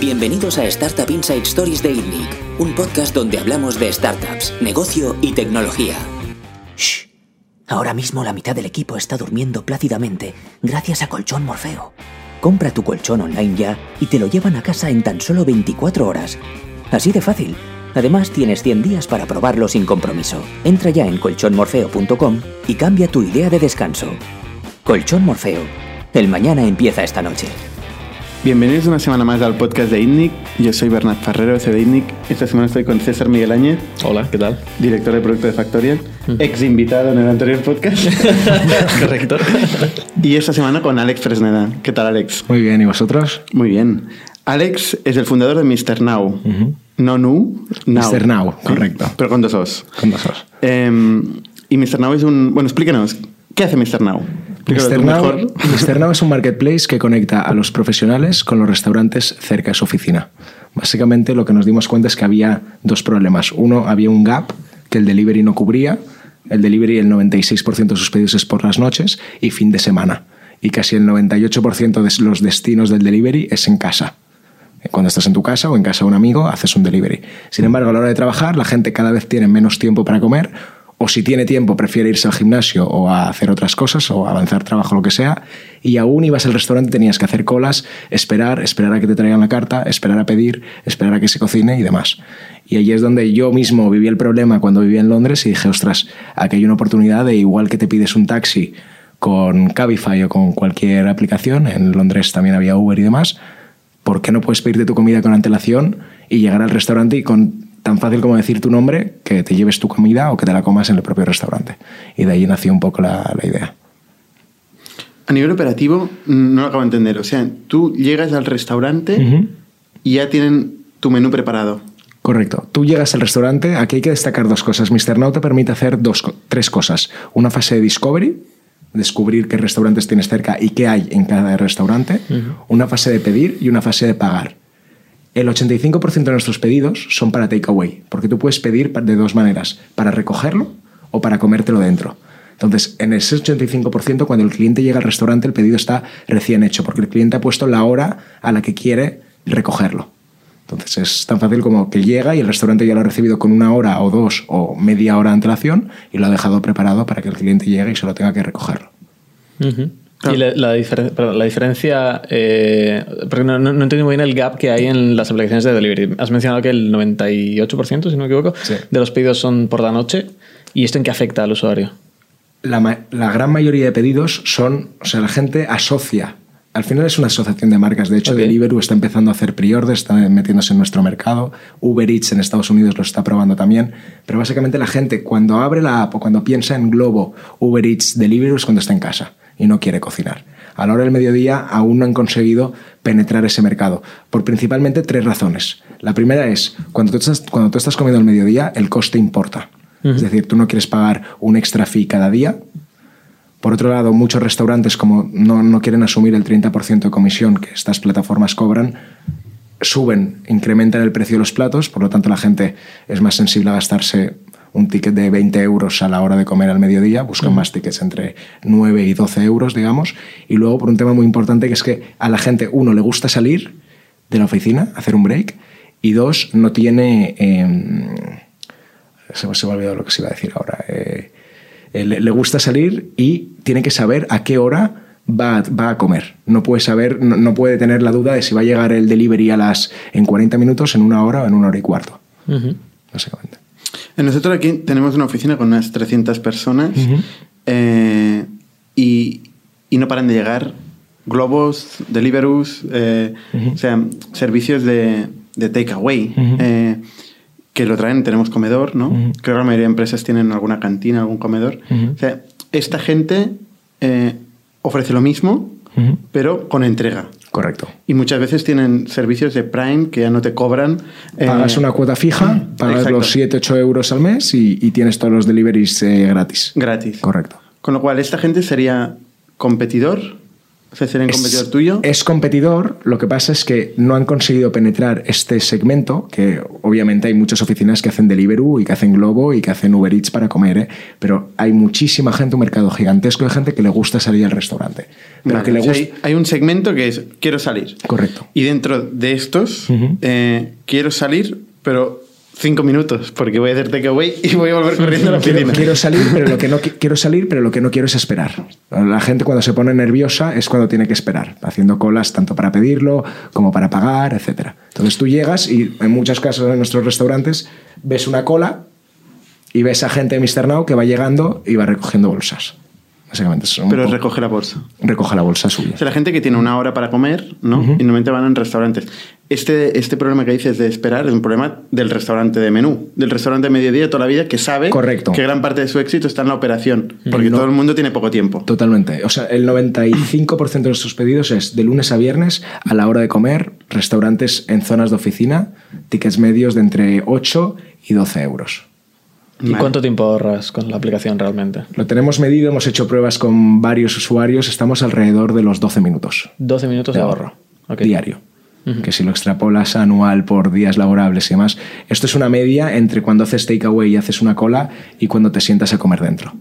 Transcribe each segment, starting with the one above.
Bienvenidos a Startup Inside Stories de ITNIC, un podcast donde hablamos de startups, negocio y tecnología. Shh. Ahora mismo la mitad del equipo está durmiendo plácidamente gracias a Colchón Morfeo. Compra tu colchón online ya y te lo llevan a casa en tan solo 24 horas. Así de fácil. Además, tienes 100 días para probarlo sin compromiso. Entra ya en colchonmorfeo.com y cambia tu idea de descanso. Colchón Morfeo. El mañana empieza esta noche. Bienvenidos una semana más al podcast de ITNIC. Yo soy Bernat Ferrero de ITNIC. Esta semana estoy con César Miguel Áñez. Hola, ¿qué tal? Director de producto de Factorial. Ex invitado en el anterior podcast. Correcto. y esta semana con Alex Fresneda. ¿Qué tal, Alex? Muy bien, ¿y vosotros? Muy bien. Alex es el fundador de Mr. Now. No Nu, Now. Mr. Now, correcto. Pero con dos os. Con dos os. Eh, y Mr. Now es un... Bueno, explícanos. ¿Qué hace Mr. Now? Mr. Now. Mr. Now es un marketplace que conecta a los profesionales con los restaurantes cerca de su oficina. Básicamente lo que nos dimos cuenta es que había dos problemas. Uno, había un gap que el delivery no cubría. El delivery, el 96% de sus pedidos es por las noches y fin de semana. Y casi el 98% de los destinos del delivery es en casa. Cuando estás en tu casa o en casa de un amigo, haces un delivery. Sin embargo, a la hora de trabajar, la gente cada vez tiene menos tiempo para comer o si tiene tiempo prefiere irse al gimnasio o a hacer otras cosas o a avanzar trabajo, lo que sea, y aún ibas al restaurante tenías que hacer colas, esperar, esperar a que te traigan la carta, esperar a pedir, esperar a que se cocine y demás. Y ahí es donde yo mismo viví el problema cuando vivía en Londres y dije, ostras, aquí hay una oportunidad de igual que te pides un taxi con Cabify o con cualquier aplicación, en Londres también había Uber y demás, ¿por qué no puedes pedirte tu comida con antelación y llegar al restaurante y con tan fácil como decir tu nombre, que te lleves tu comida o que te la comas en el propio restaurante. Y de ahí nació un poco la, la idea. A nivel operativo, no lo acabo de entender. O sea, tú llegas al restaurante y ya tienen tu menú preparado. Correcto. Tú llegas al restaurante, aquí hay que destacar dos cosas. Mr. Now te permite hacer dos, tres cosas. Una fase de discovery, descubrir qué restaurantes tienes cerca y qué hay en cada restaurante. Una fase de pedir y una fase de pagar. El 85% de nuestros pedidos son para takeaway, porque tú puedes pedir de dos maneras, para recogerlo o para comértelo dentro. Entonces, en ese 85%, cuando el cliente llega al restaurante, el pedido está recién hecho, porque el cliente ha puesto la hora a la que quiere recogerlo. Entonces, es tan fácil como que llega y el restaurante ya lo ha recibido con una hora o dos o media hora de antelación y lo ha dejado preparado para que el cliente llegue y solo tenga que recogerlo. Y la, la diferen- perdón, la diferencia, eh, porque no, no, no entiendo muy bien el gap que hay en las aplicaciones de delivery. Has mencionado que el 98%, si no me equivoco, Sí. de los pedidos son por la noche. ¿Y esto en qué afecta al usuario? la, la gran mayoría de pedidos son, o sea, la gente asocia. Al final es una asociación de marcas. De hecho, Ok. Deliveroo está empezando a hacer pre-orders, está metiéndose en nuestro mercado. Uber Eats en Estados Unidos lo está probando también. Pero básicamente la gente cuando abre la app o cuando piensa en Globo, Uber Eats, Deliveroo es cuando está en casa y no quiere cocinar. A la hora del mediodía aún no han conseguido penetrar ese mercado por principalmente tres razones. La primera es, cuando tú estás, cuando tú estás comiendo al mediodía, el coste importa. Es decir, tú no quieres pagar un extra fee cada día. Por otro lado, muchos restaurantes, como no, no quieren asumir el 30% de comisión que estas plataformas cobran, suben, incrementan el precio de los platos, por lo tanto la gente es más sensible a gastarse un ticket de 20 euros a la hora de comer al mediodía, buscan más tickets entre 9 y 12 euros, digamos, y luego por un tema muy importante que es que a la gente, uno, le gusta salir de la oficina, hacer un break, y dos, no tiene... em, se, me- se me ha olvidado lo que se iba a decir ahora. Eh, eh, le, le gusta salir y tiene que saber a qué hora va, va a comer. No puede saber, no, no puede tener la duda de si va a llegar el delivery a las en 40 minutos, en una hora o en una hora y cuarto. Básicamente. Eh, Nosotros aquí tenemos una oficina con unas 300 personas eh, y, y no paran de llegar globos, deliverus, eh, o sea, servicios de, de takeaway. eh, que lo traen, tenemos comedor, ¿no? Creo que la mayoría de empresas tienen alguna cantina, algún comedor. O sea, esta gente ofrece lo mismo, pero con entrega. Correcto. Y muchas veces tienen servicios de Prime que ya no te cobran. eh, Pagas una cuota fija, pagas exacto. los 7-8 euros al mes y, y tienes todos los deliveries eh, gratis. gratis. Correcto. Con lo cual, esta gente sería competidor O sea, ¿sería un competidor tuyo? Es competidor, lo que pasa es que no han conseguido penetrar este segmento, que obviamente hay muchas oficinas que hacen Deliveroo y que hacen Globo y que hacen Uber Eats para comer, ¿eh? pero hay muchísima gente, un mercado gigantesco de gente que le gusta salir al restaurante. Pero Vale, que le gusta... hay, hay un segmento que es quiero salir. Correcto. Y dentro de estos, eh, quiero salir, pero cinco minutos, porque voy a hacer takeaway y voy a volver corriendo a la oficina. quiero salir, pero lo que no qui- quiero salir, pero lo que no quiero es esperar. La gente cuando se pone nerviosa es cuando tiene que esperar, haciendo colas tanto para pedirlo como para pagar, etcétera. Entonces tú llegas y en muchos casos en nuestros restaurantes ves una cola y ves a gente de Mr. Now que va llegando y va recogiendo bolsas. Básicamente es un Pero poco- recoge la bolsa. recoge la bolsa suya. O sea, la gente que tiene una hora para comer, ¿no? Y normalmente van en restaurantes. Este, este problema que dices de esperar es un problema del restaurante de menú, del restaurante de mediodía toda la vida que sabe Correcto. que gran parte de su éxito está en la operación, porque No. todo el mundo tiene poco tiempo. Totalmente. O sea, el 95% de nuestros pedidos es de lunes a viernes a la hora de comer, restaurantes en zonas de oficina, tickets medios de entre 8 y 12 euros. ¿Y Vale. cuánto tiempo ahorras con la aplicación realmente? Lo tenemos medido, hemos hecho pruebas con varios usuarios, estamos alrededor de los 12 minutos 12 minutos de ahorro. Diario. Que si lo extrapolas anual por días laborables y demás, esto es una media entre cuando haces takeaway y haces una cola y cuando te sientas a comer dentro.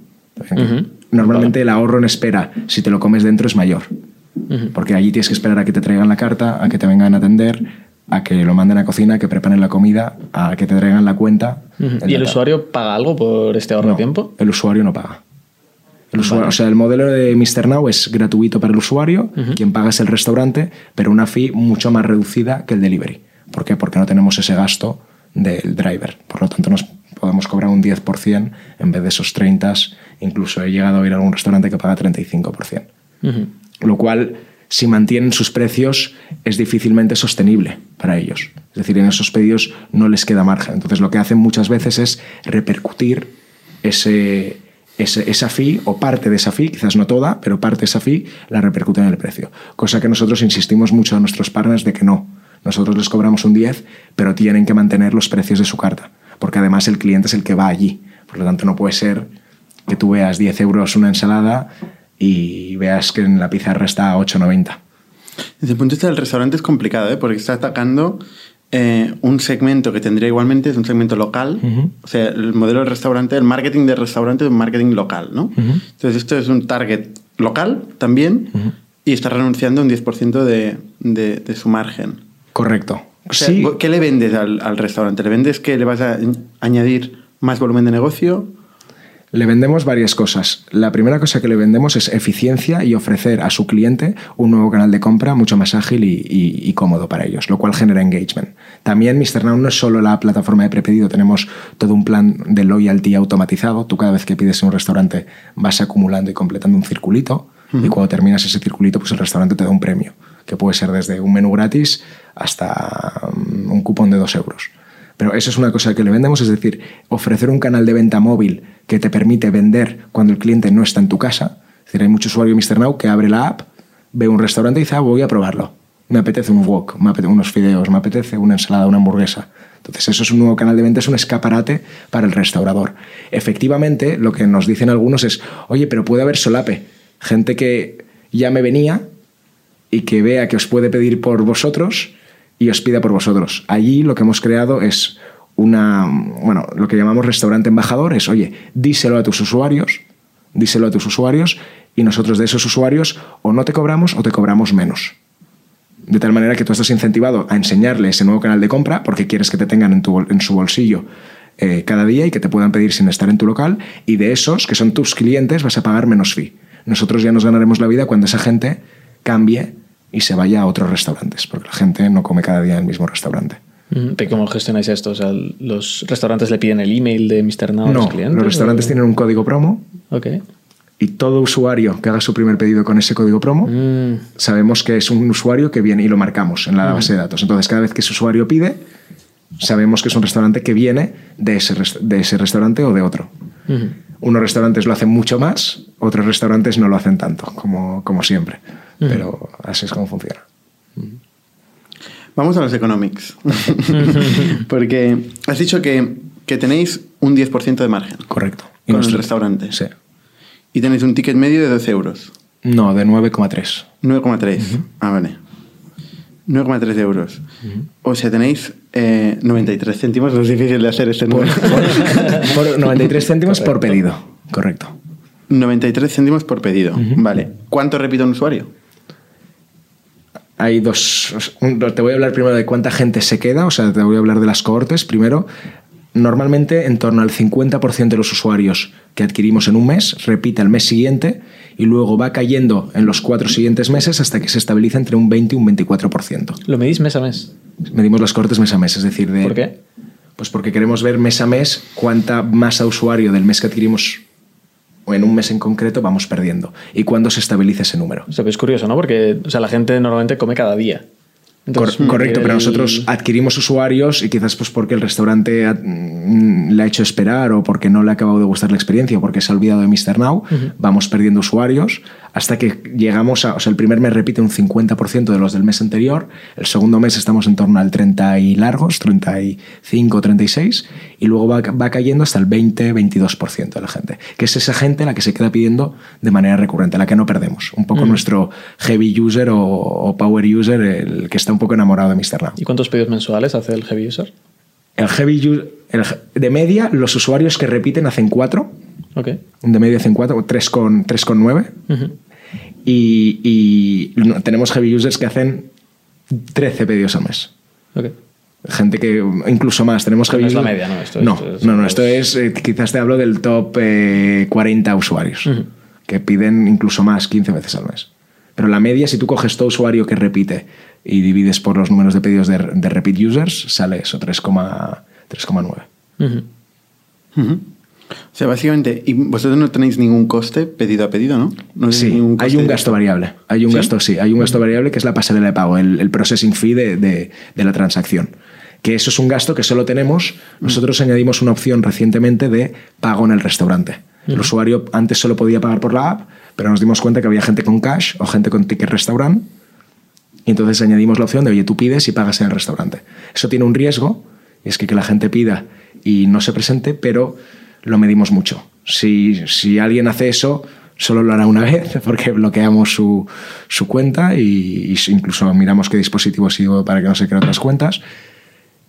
Normalmente el ahorro en espera, si te lo comes dentro, es mayor. Porque allí tienes que esperar a que te traigan la carta, a que te vengan a atender, a que lo manden a cocina, a que preparen la comida, a que te traigan la cuenta. ¿Y el usuario paga algo por este ahorro No, de tiempo? El usuario no paga. El usuario- O sea, el modelo de Mr. Now es gratuito para el usuario, quien paga es el restaurante, pero una fee mucho más reducida que el delivery. ¿Por qué? Porque no tenemos ese gasto del driver. Por lo tanto, nos podemos cobrar un 10% en vez de esos 30%. Incluso he llegado a ir a algún restaurante que paga 35%. Ujú. Lo cual, si mantienen sus precios, es difícilmente sostenible para ellos. Es decir, en esos pedidos no les queda margen. Entonces, lo que hacen muchas veces es repercutir ese, ese- esa fee o parte de esa fee, quizás no toda, pero parte de esa fee la repercuten en el precio. Cosa que nosotros insistimos mucho a nuestros partners de que no. Nosotros les cobramos un 10, pero tienen que mantener los precios de su carta, porque además el cliente es el que va allí. Por lo tanto, no puede ser que tú veas 10 euros una ensalada y veas que en la pizarra está a 8,90. Desde el punto de vista del restaurante es complicado, ¿eh? porque está atacando eh, un segmento que tendría igualmente, es un segmento local. O sea, el modelo del restaurante, el marketing del restaurante es un marketing local, ¿no? Entonces, esto es un target local también y está renunciando un 10% de, de, de su margen. Correcto. O sea, sí, ¿Qué le vendes al, al restaurante? ¿Le vendes que le vas a añadir más volumen de negocio? Le vendemos varias cosas. La primera cosa que le vendemos es eficiencia y ofrecer a su cliente un nuevo canal de compra mucho más ágil y, y- y cómodo para ellos, lo cual genera engagement. También Mr. Now no es solo la plataforma de prepedido, tenemos todo un plan de loyalty automatizado. Tú cada vez que pides en un restaurante vas acumulando y completando un circulito y cuando terminas ese circulito pues el restaurante te da un premio, que puede ser desde un menú gratis hasta mm, un cupón de dos euros. Pero eso es una cosa que le vendemos, es decir, ofrecer un canal de venta móvil que te permite vender cuando el cliente no está en tu casa. Es decir, hay mucho usuario Mr. Now que abre la app, ve un restaurante y dice, ah, voy a probarlo. Me apetece un wok, me apetece unos fideos, me apetece una ensalada, una hamburguesa. Entonces, eso es un nuevo canal de venta, es un escaparate para el restaurador. Efectivamente, lo que nos dicen algunos es, oye, pero puede haber solape. Gente que ya me venía y que vea que os puede pedir por vosotros y os pida por vosotros. Allí lo que hemos creado es una, bueno, lo que llamamos restaurante embajador, es, oye, díselo a tus usuarios, díselo a tus usuarios y nosotros de esos usuarios o no te cobramos o te cobramos menos. De tal manera que tú estás incentivado a enseñarle ese nuevo canal de compra porque quieres que te tengan en, tu, en su bolsillo eh, cada día y que te puedan pedir sin estar en tu local. Y de esos, que son tus clientes, vas a pagar menos fee. Nosotros ya nos ganaremos la vida cuando esa gente cambie y se vaya a otros restaurantes, porque la gente no come cada día en el mismo restaurante. ¿Y ¿Cómo gestionáis esto? O sea, ¿los restaurantes le piden el email de Mr. Now a no, los clientes? los restaurantes o- tienen un código promo Ok. y todo usuario que haga su primer pedido con ese código promo Mm, sabemos que es un usuario que viene y lo marcamos en la base de datos. Entonces, cada vez que ese usuario pide, sabemos que es un restaurante que viene de ese, de ese restaurante o de otro. Unos restaurantes lo hacen mucho más, otros restaurantes no lo hacen tanto, como, como siempre. Pero así es como funciona. Vamos a los economics. Porque has dicho que, que tenéis un 10% de margen Correcto. con el nuestro- restaurante. Sí. Y tenéis un ticket medio de 12 euros. No, de 9,3. 9,3. Ah, vale. 9,3 euros. O sea, tenéis eh, 93 céntimos. No es difícil de hacer este número. Por 93 céntimos por pedido, correcto. 93 céntimos por pedido. Vale. ¿Cuánto repite un usuario? Hay dos. Te voy a hablar primero de cuánta gente se queda, o sea, te voy a hablar de las cohortes primero. Normalmente, en torno al 50% de los usuarios que adquirimos en un mes repite al mes siguiente y luego va cayendo en los cuatro siguientes meses hasta que se estabiliza entre un 20 y un 24%. Lo medís mes a mes. Medimos las cohortes mes a mes, es decir, de. ¿Por qué? Pues porque queremos ver mes a mes cuánta masa usuario del mes que adquirimos o en un mes en concreto vamos perdiendo y cuándo se estabiliza ese número. O sea, pero es curioso, ¿no? Porque o sea, la gente normalmente come cada día. Entonces, Cor- correcto, pero nosotros adquirimos usuarios y quizás pues porque el restaurante ha- mm, le ha hecho esperar o porque no le ha acabado de gustar la experiencia o porque se ha olvidado de Mr. Now, vamos perdiendo usuarios hasta que llegamos a, o sea, el primer mes repite un 50% de los del mes anterior, el segundo mes estamos en torno al 30 y largos, 35, 36 y luego va, va cayendo hasta el 20, 22% de la gente, que es esa gente la que se queda pidiendo de manera recurrente, la que no perdemos, un poco nuestro heavy user o, o power user, el que está un poco enamorado de Mr. ¿Y cuántos pedidos mensuales hace el heavy user? El heavy u- el ge- de media, los usuarios que repiten hacen 4, Ok. de media hacen 4, 3,9 Ujú. y, y no- tenemos heavy users que hacen 13 pedidos al mes. Ok. Gente que incluso más. Tenemos Esto no heavy es la media, ¿no? Esto- no, esto es- no, no, esto es, eh, quizás te hablo del top eh, 40 usuarios, Ujú. que piden incluso más, 15 veces al mes. Pero la media, si tú coges todo usuario que repite y divides por los números de pedidos de, de repeat users, sale eso, 3,9. 3,9. Ujú. O sea, básicamente, y vosotros no tenéis ningún coste pedido a pedido, ¿no? Sí, ningún hay un gasto variable. Hay un ¿Sí? gasto, sí, hay un gasto variable que es la pasarela de pago, el, el processing fee de, de- de la transacción. Que eso es un gasto que solo tenemos. Nosotros añadimos una opción recientemente de pago en el restaurante. El usuario antes solo podía pagar por la app, pero nos dimos cuenta que había gente con cash o gente con ticket restaurant. Y entonces añadimos la opción de, oye, tú pides y pagas en el restaurante. Eso tiene un riesgo, y es que, que la gente pida y no se presente, pero lo medimos mucho. Si, si alguien hace eso, solo lo hará una vez, porque bloqueamos su, su cuenta y, y incluso miramos qué dispositivo ha sido para que no se creen otras cuentas.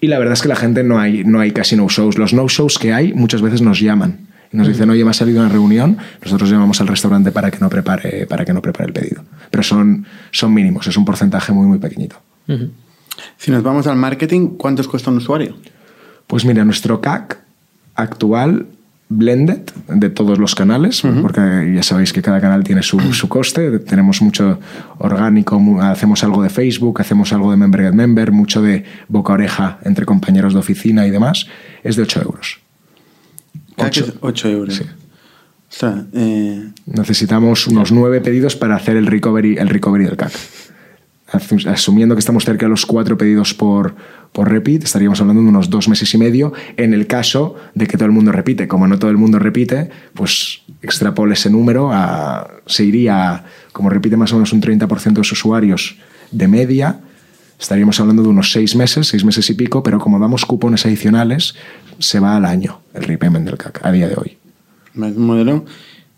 Y la verdad es que la gente no hay, no hay casi no-shows. Los no-shows que hay muchas veces nos llaman y nos dicen, oye, me ha salido una reunión, nosotros llamamos al restaurante para que no prepare, para que no prepare el pedido. Pero son, son mínimos, es un porcentaje muy, muy pequeñito. Si nos vamos al marketing, ¿cuánto os cuesta un usuario? Pues mira, nuestro CAC actual, blended, de todos los canales, porque ya sabéis que cada canal tiene su, su coste, tenemos mucho orgánico, hacemos algo de Facebook, hacemos algo de Member Get Member, mucho de boca a oreja entre compañeros de oficina y demás, es de 8 euros. Cada Ocho. que es 8 euros. Sí. Eh, Necesitamos unos 9 pedidos para hacer el recovery, el recovery del CAC. Asu- Asumiendo que estamos cerca de los 4 pedidos por, por repeat, estaríamos hablando de unos dos meses y medio en el caso de que todo el mundo repite. Como no todo el mundo repite, pues extrapole ese número, a, se iría, como repite más o menos un 30% de los usuarios de media, estaríamos hablando de unos 6 meses, 6 meses y pico, pero como damos cupones adicionales, se va al año el repayment del CAC a día de hoy. modelo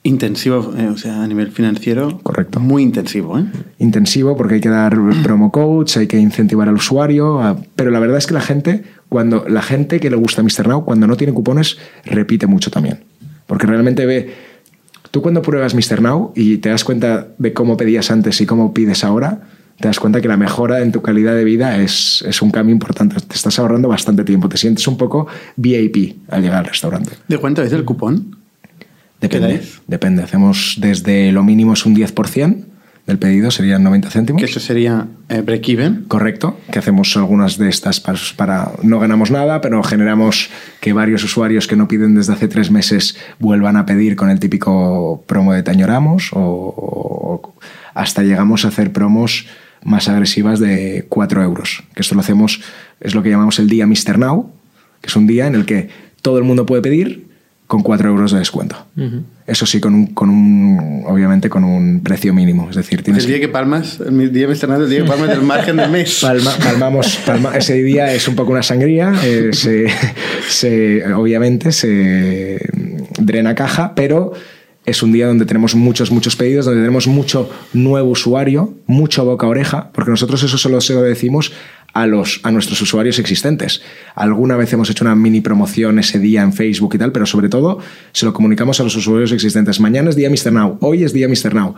intensivo, eh, o sea, a nivel financiero. Correcto. Muy intensivo, ¿eh? intensivo porque hay que dar promo codes, hay que incentivar al usuario, a- pero la verdad es que la gente, cuando la gente que le gusta Mr. Now, cuando no tiene cupones, repite mucho también. Porque realmente ve, tú cuando pruebas Mr. Now y te das cuenta de cómo pedías antes y cómo pides ahora, te das cuenta que la mejora en tu calidad de vida es, es un cambio importante. Te estás ahorrando bastante tiempo, te sientes un poco VIP al llegar al restaurante. ¿De cuánto es el cupón? Depende. dais? Depende. Hacemos desde lo mínimo es un 10% del pedido, serían 90 céntimos. Que eso sería eh, break-even. Correcto, que hacemos algunas de estas para, para- No ganamos nada, pero generamos que varios usuarios que no piden desde hace tres meses vuelvan a pedir con el típico promo de Tañoramos o, o hasta llegamos a hacer promos más agresivas de 4 euros. Que esto lo hacemos, es lo que llamamos el día Mr. Now, que es un día en el que todo el mundo puede pedir con 4 euros de descuento. Eso sí, con un, con un, obviamente con un precio mínimo. Es decir, tienes El día que palmas, el día. Nado, el día que palmas del margen del mes. Palma- palmamos, palma- ese día es un poco una sangría, eh, se, se- obviamente se drena caja, pero es un día donde tenemos muchos, muchos pedidos, donde tenemos mucho nuevo usuario, mucho boca a oreja, porque nosotros eso solo se lo decimos a, los, a nuestros usuarios existentes. Alguna vez hemos hecho una mini promoción ese día en Facebook y tal, pero sobre todo se lo comunicamos a los usuarios existentes. Mañana es día Mr. Now, hoy es día Mr. Now.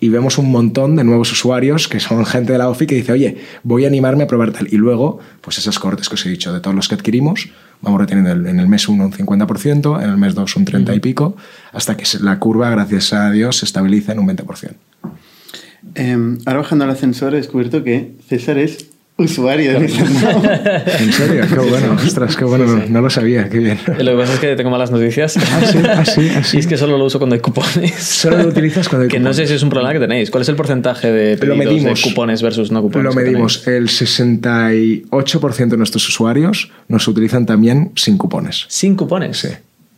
Y vemos un montón de nuevos usuarios que son gente de la OFI que dice, oye, voy a animarme a probar tal. Y luego, pues esos cortes que os he dicho, de todos los que adquirimos, vamos reteniendo en el mes 1 un 50%, en el mes 2 un 30 y pico, hasta que la curva, gracias a Dios, se estabiliza en un 20%. Eh, ahora bajando al ascensor he descubierto que César es usuario de. ¿En serio? Qué bueno, ostras, qué bueno, No, lo sabía, qué bien. Lo que pasa es que tengo malas noticias. Ah, sí, así, ah, así. Ah, y es que solo lo uso cuando hay cupones. Solo lo utilizas cuando hay cupones. Que no sé si es un problema que tenéis. ¿Cuál es el porcentaje de, lo medimos, de cupones versus no cupones? Lo medimos. El 68% de nuestros usuarios nos utilizan también sin cupones. ¿Sin cupones? Sí.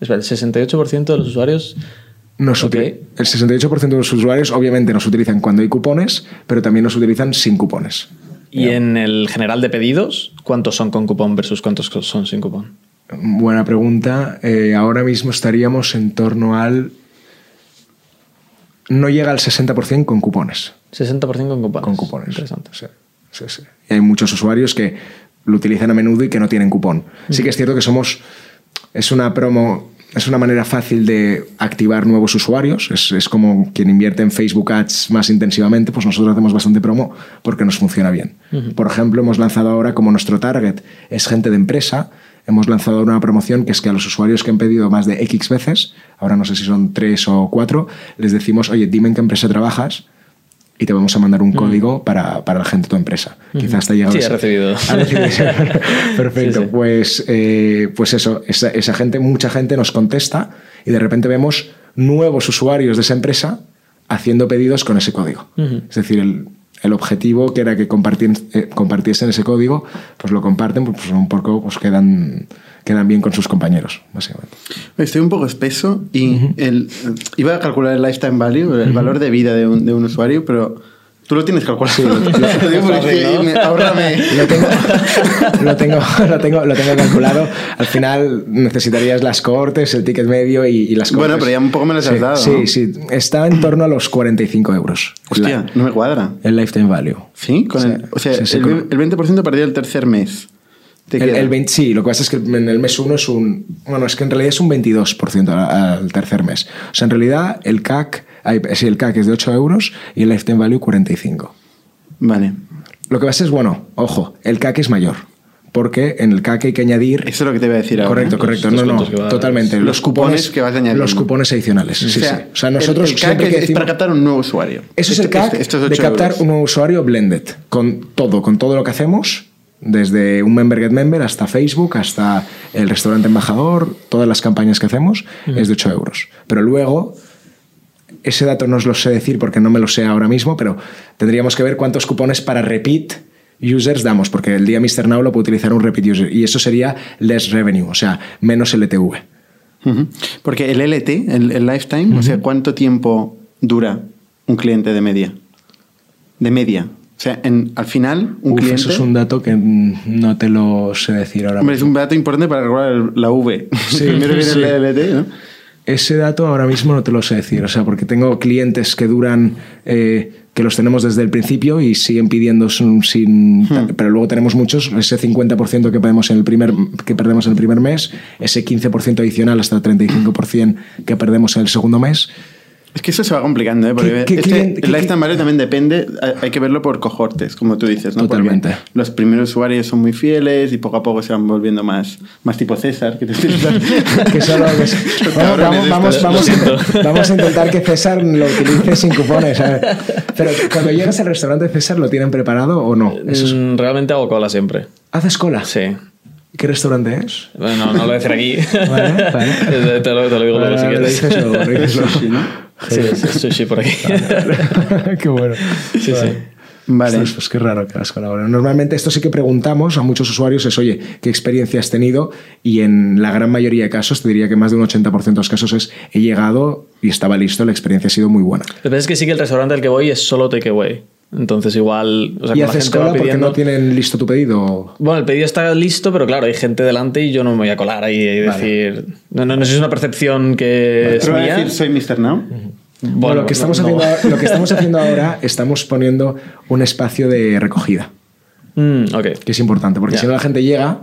Espera, el 68% de los usuarios... Nos El 68% de los usuarios obviamente nos utilizan cuando hay cupones, pero también nos utilizan sin cupones. ¿Y en el general de pedidos, cuántos son con cupón versus cuántos son sin cupón? Buena pregunta. Eh, ahora mismo estaríamos en torno al... No llega al 60% con cupones. 60% con cupones. Con cupones. Interesante. Sí, sí, sí. Y hay muchos usuarios que lo utilizan a menudo y que no tienen cupón. Sí que es cierto que somos... Es una promo es una manera fácil de activar nuevos usuarios. Es, como quien invierte en Facebook Ads más intensivamente, pues nosotros hacemos bastante promo porque nos funciona bien. Por ejemplo, hemos lanzado ahora como nuestro target es gente de empresa, hemos lanzado una promoción que es que a los usuarios que han pedido más de X veces, ahora no sé si son tres o cuatro, les decimos, oye, dime en qué empresa trabajas y te vamos a mandar un código para, para, la gente de tu empresa. Quizás te ha llegado. Sí, ha recibido. Perfecto. Pues, eh, pues eso, esa, esa, gente, mucha gente nos contesta y de repente vemos nuevos usuarios de esa empresa haciendo pedidos con ese código. Es decir, el, el, objetivo que era que eh, compartiesen ese código, pues lo comparten, pues un poco pues quedan quedan bien con sus compañeros, básicamente. Estoy un poco espeso y el, iba a calcular el lifetime value, el valor de vida de un, de un usuario, pero Tú lo tienes calculado. Sí, lo, lo, lo, tengo, lo, tengo, lo, tengo, lo tengo calculado. Al final necesitarías las cortes, el ticket medio y, las cortes. Bueno, pero ya un poco me las has dado. Sí, sí. Está en torno a los 45 euros. Hostia, no me cuadra. El lifetime value. ¿Sí? Con el, o sea, el, el 20% perdía el tercer mes. El, sí, lo que pasa es que en el mes 1 es un. Bueno, es que en realidad es un 22% al, tercer mes. O sea, en realidad el CAC, sí, el CAC es de 8 euros y el lifetime value 45. Vale. Lo que pasa es, bueno, ojo, el CAC es mayor. Porque en el CAC hay que añadir. Eso es lo que te voy a decir ahora. Correcto, correcto. no, no, totalmente. Los, cupones, que vas a añadir. Los cupones adicionales. Sí, o sea, sí. O sea nosotros el, CAC es para captar un nuevo usuario. Eso es el este, CAC este, de captar un nuevo usuario blended. Con todo, con todo lo que hacemos desde un member get member hasta Facebook, hasta el restaurante embajador, todas las campañas que hacemos es de 8 euros. Pero luego, ese dato no os lo sé decir porque no me lo sé ahora mismo, pero tendríamos que ver cuántos cupones para repeat users damos, porque el día Mr. Now lo puede utilizar un repeat user y eso sería less revenue, o sea, menos LTV. Porque el LT, el, lifetime, o sea, ¿cuánto tiempo dura un cliente de media? De media. O sea, en, al final, un cliente... Eso es un dato que no te lo sé decir ahora Hombre, es un dato importante para regular la V. Sí, Primero viene el LLT, ¿no? Ese dato ahora mismo no te lo sé decir, o sea, porque tengo clientes que duran, eh, que los tenemos desde el principio y siguen pidiendo sin... Hmm. Pero luego tenemos muchos, ese 50% que perdemos, en el primer, que perdemos en el primer mes, ese 15% adicional hasta el 35% que perdemos en el segundo mes es que eso se va complicando, ¿eh? Porque este, el lifetime value también depende, hay que verlo por cohortes, como tú dices, ¿no? Totalmente. los primeros usuarios son muy fieles y poco a poco se van volviendo más, más tipo César, que te que solo vamos, vamos, vamos, a, vamos, a, intentar que César lo utilice sin cupones. Pero cuando llegas al restaurante, César, ¿lo tienen preparado o no? Mm, realmente hago cola siempre. ¿Haces cola? Sí. ¿Qué restaurante es? Bueno, no lo voy a decir aquí. Vale, vale. te, lo, te, lo, digo luego si quieres. Sí, sí, sushi por aquí. qué bueno. Sí, sí. Vale. Pues, qué raro que las. Normalmente esto sí que preguntamos a muchos usuarios es, oye, ¿qué experiencia has tenido? Y en la gran mayoría de casos, te diría que más de un 80% de los casos es, he llegado y estaba listo, la experiencia ha sido muy buena. Lo que pasa es que sí que el restaurante al que voy es solo takeaway. Entonces igual... O sea, ¿Y haces cola porque no tienen listo tu pedido? Bueno, el pedido está listo, pero claro, hay gente delante y yo no me voy a colar ahí y decir... No, no, no, es una percepción que es mía. decir soy Mr. Now? Bueno, lo, que estamos haciendo, lo que estamos haciendo ahora, estamos poniendo un espacio de recogida. Mm, que es importante, porque si no la gente llega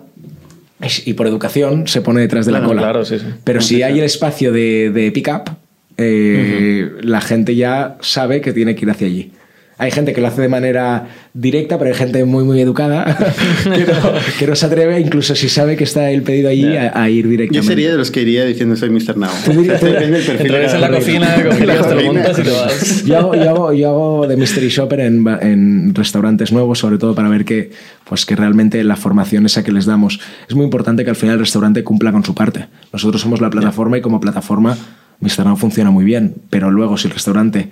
y por educación se pone detrás de la cola. Claro, sí, sí. Pero si hay el espacio de, de pick-up, eh, la gente ya sabe que tiene que ir hacia allí. Hay gente que lo hace de manera directa, pero hay gente muy, muy educada que, no, se atreve, incluso si sabe que está el pedido allí, a, ir directamente. Yo sería de los que iría diciendo soy Mr. Now. en la cocina, te lo montas y te vas. Yo hago, yo hago, de mystery shopper en, en, restaurantes nuevos, sobre todo para ver que, pues que realmente la formación esa que les damos es muy importante que al final el restaurante cumpla con su parte. Nosotros somos la plataforma y como plataforma Mr. Now funciona muy bien, pero luego si el restaurante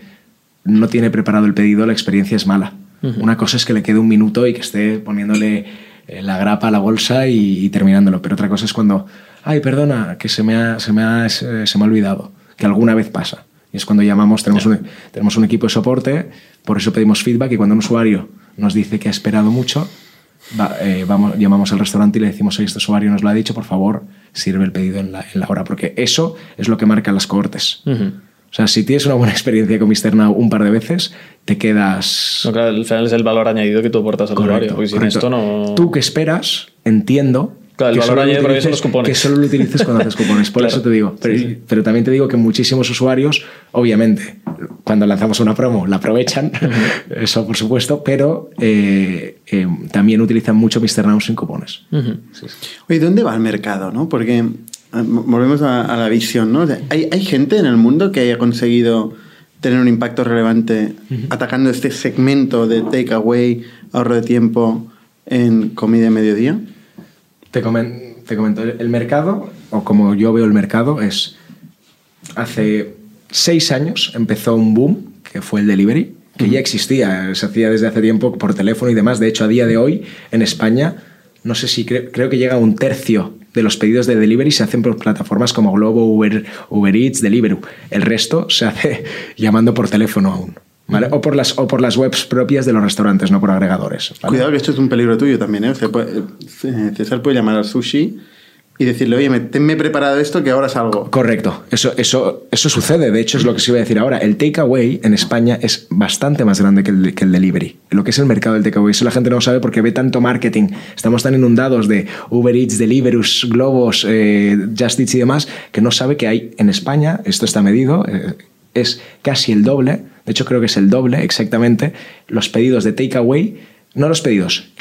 no tiene preparado el pedido, la experiencia es mala. Una cosa es que le quede un minuto y que esté poniéndole eh, la grapa a la bolsa y, terminándolo, pero otra cosa es cuando, ay, perdona, que se me ha, se me ha, se me ha olvidado, que alguna vez pasa. Y es cuando llamamos, tenemos, un, tenemos un equipo de soporte, por eso pedimos feedback y cuando un usuario nos dice que ha esperado mucho, eh, vamos, llamamos al restaurante y le decimos, oye, este usuario nos lo ha dicho, por favor, sirve el pedido en la, en la hora, porque eso es lo que marca las cohortes. O sea, si tienes una buena experiencia con Mr. Now un par de veces, te quedas. No, claro, al final es el valor añadido que tú aportas al usuario. Porque sin esto no. Tú que esperas, entiendo. Claro, el valor añadido porque son los cupones. Que solo lo utilices cuando haces cupones. Por eso te digo. Pero, también te digo que muchísimos usuarios, obviamente, cuando lanzamos una promo, la aprovechan. Eso, por supuesto. Pero eh, eh, también utilizan mucho Mr. Now sin cupones. Oye, ¿dónde va el mercado? ¿no? Porque volvemos a, la visión, ¿no? ¿hay, ¿hay, gente en el mundo que haya conseguido tener un impacto relevante atacando este segmento de takeaway, ahorro de tiempo en comida de mediodía? Te, te comento, el mercado, o como yo veo el mercado, es hace seis años empezó un boom, que fue el delivery, que ya existía, se hacía desde hace tiempo por teléfono y demás. De hecho, a día de hoy, en España, no sé si creo que llega a un tercio de los pedidos de delivery se hacen por plataformas como Globo, Uber, Uber Eats, Deliveroo. El resto se hace llamando por teléfono aún. ¿Vale? O, por las, o por las webs propias de los restaurantes, no por agregadores. Cuidado que esto es un peligro tuyo también. ¿eh? eh César puede llamar al sushi y decirle, oye, me, he preparado esto que ahora salgo. Correcto, eso, eso, eso sucede. De hecho, es lo que se iba a decir ahora. El takeaway en España es bastante más grande que el, que el delivery. Lo que es el mercado del takeaway. Eso la gente no lo sabe porque ve tanto marketing. Estamos tan inundados de Uber Eats, Deliverus, Globos, eh, Just Eats y demás, que no sabe que hay en España, esto está medido, eh, es casi el doble. De hecho, creo que es el doble exactamente. Los pedidos de takeaway, no los pedidos,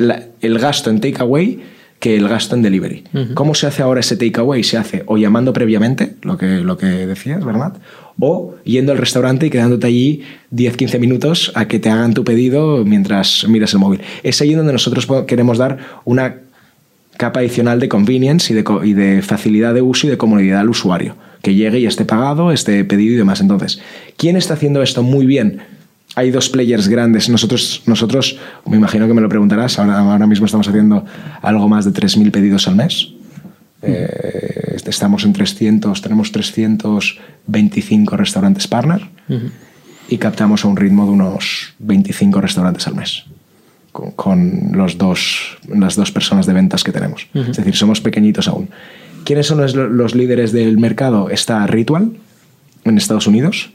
el gasto en takeaway que el gasto en delivery. ¿Cómo se hace ahora ese takeaway? Se hace o llamando previamente, lo que, lo que decías, ¿verdad? O yendo al restaurante y quedándote allí 10-15 minutos a que te hagan tu pedido mientras miras el móvil. Es ahí donde nosotros queremos dar una capa adicional de convenience y de, y de facilidad de uso y de comodidad al usuario. Que llegue y esté pagado, esté pedido y demás. Entonces, ¿quién está haciendo esto muy bien? Hay dos players grandes. Nosotros, nosotros, me imagino que me lo preguntarás, ahora, ahora mismo estamos haciendo algo más de 3.000 pedidos al mes. Eh, estamos en 300, tenemos 325 restaurantes partner y captamos a un ritmo de unos 25 restaurantes al mes con, los dos, las dos personas de ventas que tenemos. Es decir, somos pequeñitos aún. ¿Quiénes son los, los líderes del mercado? Está Ritual en Estados Unidos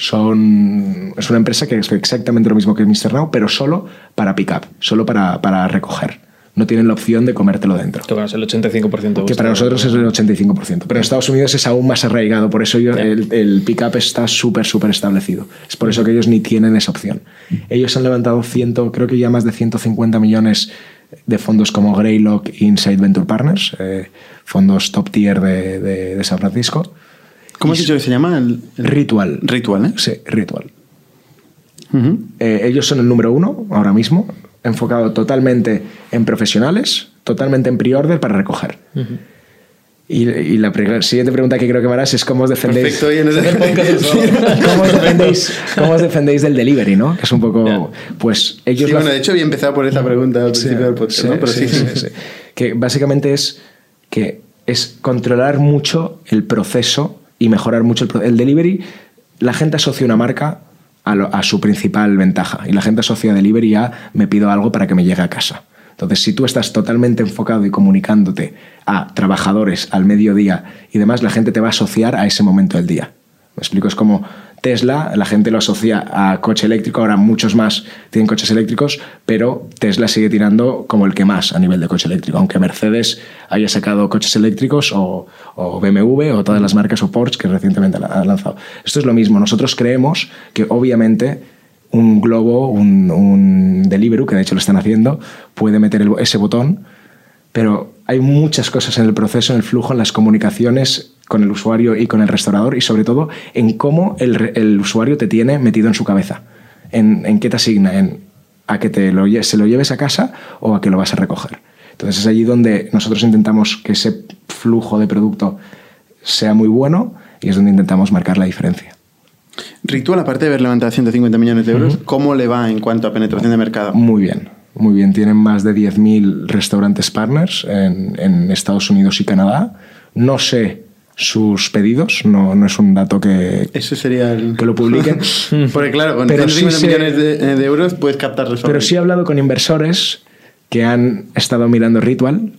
son, es una empresa que es exactamente lo mismo que Mr. Now, pero solo para pick-up, solo para, para, recoger. No tienen la opción de comértelo dentro. Que es el 85%. Que para nosotros es el 85%. Pero en Estados Unidos es aún más arraigado. Por eso el, el pick-up está súper, súper establecido. Es por eso que ellos ni tienen esa opción. Ellos han levantado, ciento, creo que ya más de 150 millones de fondos como Greylock e Inside Venture Partners, eh, fondos top tier de, de, de San Francisco ¿Cómo has dicho que se llama? El, Ritual. Ritual, ¿eh? Sí, Ritual. Eh, ellos son el número uno ahora mismo, enfocado totalmente en profesionales, totalmente en pre-order para recoger. Y, la siguiente pregunta que creo que me harás es cómo os defendéis. ¿Cómo, os defendéis ¿Cómo os defendéis del delivery, no? Que es un poco. Pues ellos. Sí, bueno, de hecho, había empezado por esta pregunta al principio del podcast, ¿no? Pero sí, sí, Que básicamente es que es controlar mucho el proceso y mejorar mucho el, el delivery. La gente asocia una marca a, su principal ventaja. Y la gente asocia delivery a me pido algo para que me llegue a casa. Entonces, si tú estás totalmente enfocado y comunicándote a trabajadores al mediodía y demás, la gente te va a asociar a ese momento del día. Me explico, es como Tesla, la gente lo asocia a coche eléctrico, ahora muchos más tienen coches eléctricos, pero Tesla sigue tirando como el que más a nivel de coche eléctrico, aunque Mercedes haya sacado coches eléctricos o, BMW o todas las marcas o Porsche que recientemente han lanzado. Esto es lo mismo, nosotros creemos que obviamente un Globo, un, un Deliveroo, que de hecho lo están haciendo, puede meter ese botón, pero hay muchas cosas en el proceso, en el flujo, en las comunicaciones con el usuario y con el restaurador y sobre todo en cómo el, usuario te tiene metido en su cabeza, en, qué te asigna, en a que te lo, se lo lleves a casa o a que lo vas a recoger. Entonces es allí donde nosotros intentamos que ese flujo de producto sea muy bueno y es donde intentamos marcar la diferencia. Ritual, aparte de haber levantado 150 millones de euros, ¿cómo le va en cuanto a penetración de mercado? Muy bien, muy bien. Tienen más de 10.000 restaurantes partners en, en Estados Unidos y Canadá. No sé sus pedidos, no, no es un dato que, Eso sería que lo publiquen. Porque claro, con pero millones de, euros puedes captar Pero sí he hablado con inversores que han estado mirando Ritual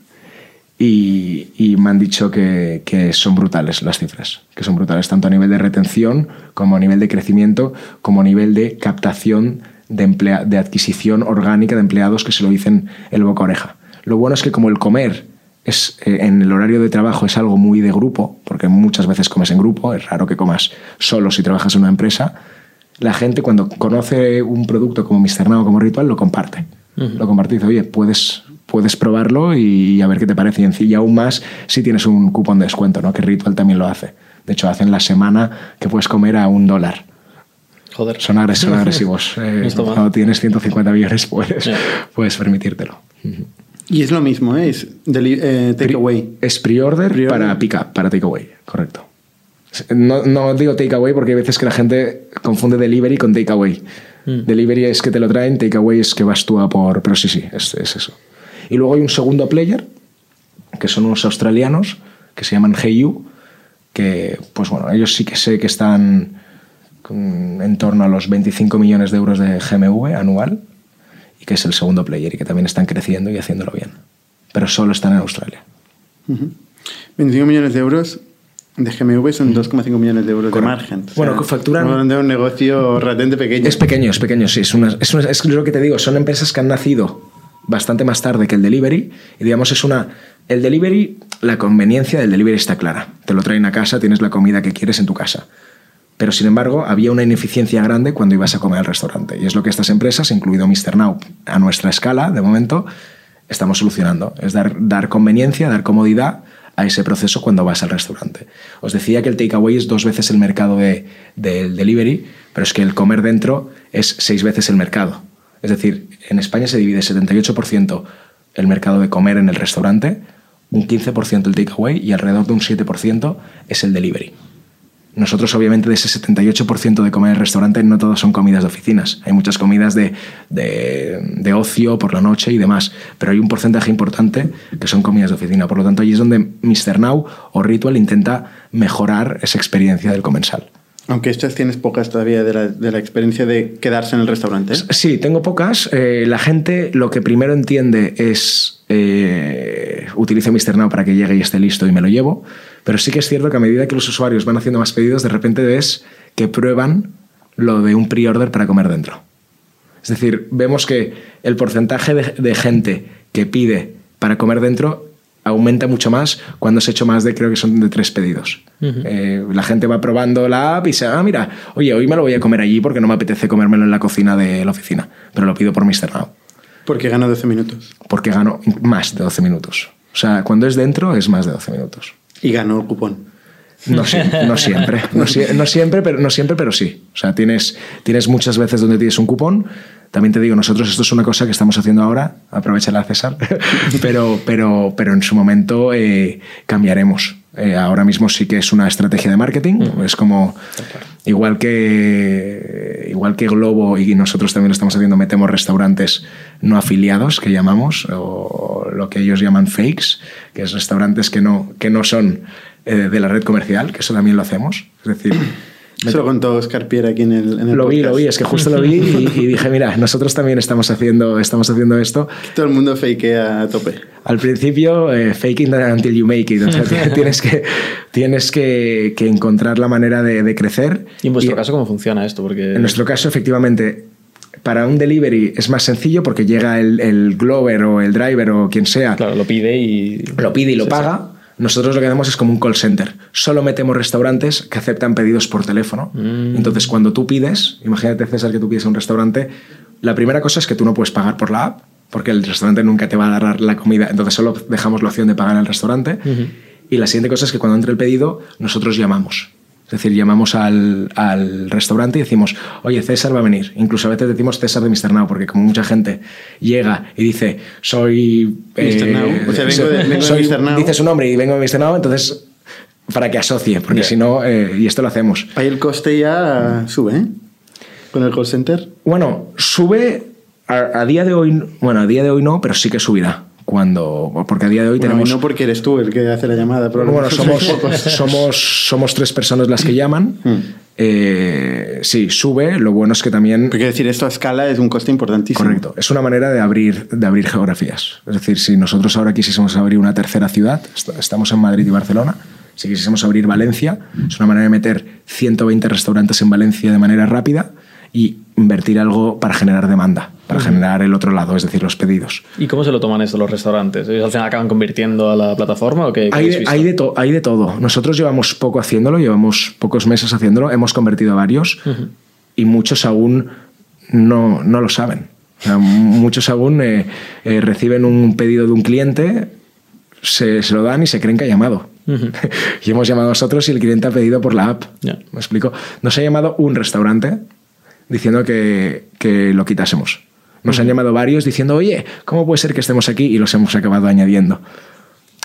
y, y me han dicho que, que, son brutales las cifras, que son brutales tanto a nivel de retención como a nivel de crecimiento, como a nivel de captación de, emplea, de adquisición orgánica de empleados que se lo dicen el boca oreja. Lo bueno es que como el comer es, eh, en el horario de trabajo es algo muy de grupo, porque muchas veces comes en grupo, es raro que comas solo si trabajas en una empresa. La gente cuando conoce un producto como Mr. Now, como Ritual, lo comparte. Lo comparte y dice, oye, puedes, puedes probarlo y a ver qué te parece. Y aún más si tienes un cupón de descuento, ¿no? que Ritual también lo hace. De hecho, hacen la semana que puedes comer a un dólar. Joder. Son, agresivos. Eh, cuando tienes 150 millones puedes, puedes permitírtelo. Y es lo mismo, ¿eh? es eh, takeaway. Es pre-order pre para pick-up, para takeaway, correcto. No, no, digo takeaway porque hay veces que la gente confunde delivery con takeaway. Mm. Delivery es que te lo traen, takeaway es que vas tú a por... Pero sí, sí, es, es, eso. Y luego hay un segundo player, que son unos australianos, que se llaman Heyu, que, pues bueno, ellos sí que sé que están en torno a los 25 millones de euros de GMV anual y que es el segundo player y que también están creciendo y haciéndolo bien. Pero solo están en Australia. 25 millones de euros de GMV son 2,5 millones de euros de margen. bueno, facturan. de un negocio relativamente pequeño. Es pequeño, es pequeño, sí. Es, una, es, es, lo que te digo, son empresas que han nacido bastante más tarde que el delivery. Y digamos, es una. El delivery, la conveniencia del delivery está clara. Te lo traen a casa, tienes la comida que quieres en tu casa. Pero sin embargo, había una ineficiencia grande cuando ibas a comer al restaurante. Y es lo que estas empresas, incluido Mr. Now, a nuestra escala, de momento, estamos solucionando. Es dar, conveniencia, dar comodidad a ese proceso cuando vas al restaurante. Os decía que el takeaway es dos veces el mercado del de, delivery, pero es que el comer dentro es seis veces el mercado. Es decir, en España se divide 78% el mercado de comer en el restaurante, un 15% el takeaway y alrededor de un 7% es el delivery. Nosotros, obviamente, de ese 78% de comer en restaurante, no todas son comidas de oficinas. Hay muchas comidas de, de, ocio por la noche y demás. Pero hay un porcentaje importante que son comidas de oficina. Por lo tanto, allí es donde Mr. Now o Ritual intenta mejorar esa experiencia del comensal. Aunque estas tienes pocas todavía de la, de la, experiencia de quedarse en el restaurante. Sí, tengo pocas. Eh, la gente lo que primero entiende es eh, utilizo Mr. Now para que llegue y esté listo y me lo llevo. Pero sí que es cierto que a medida que los usuarios van haciendo más pedidos, de repente ves que prueban lo de un pre-order para comer dentro. Es decir, vemos que el porcentaje de, gente que pide para comer dentro aumenta mucho más cuando se ha hecho más de, creo que son de tres pedidos. Eh, la gente va probando la app y dice, ah, mira, oye, hoy me lo voy a comer allí porque no me apetece comérmelo en la cocina de la oficina, pero lo pido por Mr. Now. Porque gano 12 minutos. Porque gano más de 12 minutos. O sea, cuando es dentro es más de 12 minutos. Y ganó el cupón. No, siempre, no, siempre, pero, no siempre, pero sí. O sea, tienes, tienes muchas veces donde tienes un cupón. También te digo, nosotros esto es una cosa que estamos haciendo ahora, aprovecha la César, pero, pero, pero en su momento eh, cambiaremos. Eh, ahora mismo sí que es una estrategia de marketing, es como igual que igual que Globo y nosotros también lo estamos haciendo, metemos restaurantes no afiliados que llamamos o lo que ellos llaman fakes, que es restaurantes que no que no son eh, de la red comercial, que eso también lo hacemos. Es decir, Eso lo contó Oscar Pierre aquí en el, en el lo vi, podcast. lo vi, es que justo lo vi y, y dije, mira, nosotros también estamos haciendo, estamos haciendo esto. Todo el mundo fakea a tope. Al principio, eh, fake it until you make it. O sea, tienes que, tienes que, que encontrar la manera de, de crecer. ¿Y en vuestro caso cómo funciona esto? Porque... En nuestro caso, efectivamente, para un delivery es más sencillo porque llega el, el Glover o el driver o quien sea. Claro, lo pide y... Lo pide y lo Sí, paga. Nosotros lo que hacemos es como un call center. Solo metemos restaurantes que aceptan pedidos por teléfono. Mm. Entonces, cuando tú pides, imagínate, César, que tú pides a un restaurante, la primera cosa es que tú no puedes pagar por la app, porque el restaurante nunca te va a dar la comida. Entonces, solo dejamos la opción de pagar en el restaurante. Y la siguiente cosa es que cuando entre el pedido, nosotros llamamos. Es decir, llamamos al, al, restaurante y decimos, oye, César va a venir. Incluso a veces decimos César de Mr. Now, porque como mucha gente llega y dice, soy... Mr. Now. O sea, vengo de- vengo de Mr. Now. Dice su nombre y vengo de Mr. Now, entonces para que asocie, porque si no, eh, y esto lo hacemos. Ahí el coste ya sube, ¿eh? Con el call center. Bueno, sube a, a día de hoy, bueno, a día de hoy no, pero sí que subirá. Cuando, porque a día de hoy Bueno, tenemos... no porque eres tú el que hace la llamada, pero Bueno, somos, pocos. somos, somos tres personas las que llaman. Mm. Eh, sí, sube. Lo bueno es que también... Porque decir esto a escala es un coste importantísimo. Correcto. Es una manera de abrir, de abrir geografías. Es decir, si nosotros ahora quisiésemos abrir una tercera ciudad, est- estamos en Madrid y Barcelona, si quisiésemos abrir Valencia, es una manera de meter 120 restaurantes en Valencia de manera rápida y invertir algo para generar demanda, para generar el otro lado, es decir, los pedidos. ¿Y cómo se lo toman esto los restaurantes? ¿Ellos al final acaban convirtiendo a la plataforma o qué? qué Hay de, hay, de to- hay de todo. Nosotros llevamos poco haciéndolo, llevamos pocos meses haciéndolo, hemos convertido a varios y muchos aún no, no lo saben. O sea, muchos aún eh, eh, reciben un pedido de un cliente, se, se lo dan y se creen que ha llamado. y hemos llamado a nosotros y el cliente ha pedido por la app. Ya. ¿Me explico? Nos ha llamado un restaurante diciendo que, que lo quitásemos. Nos han llamado varios diciendo, oye, ¿cómo puede ser que estemos aquí? Y los hemos acabado añadiendo.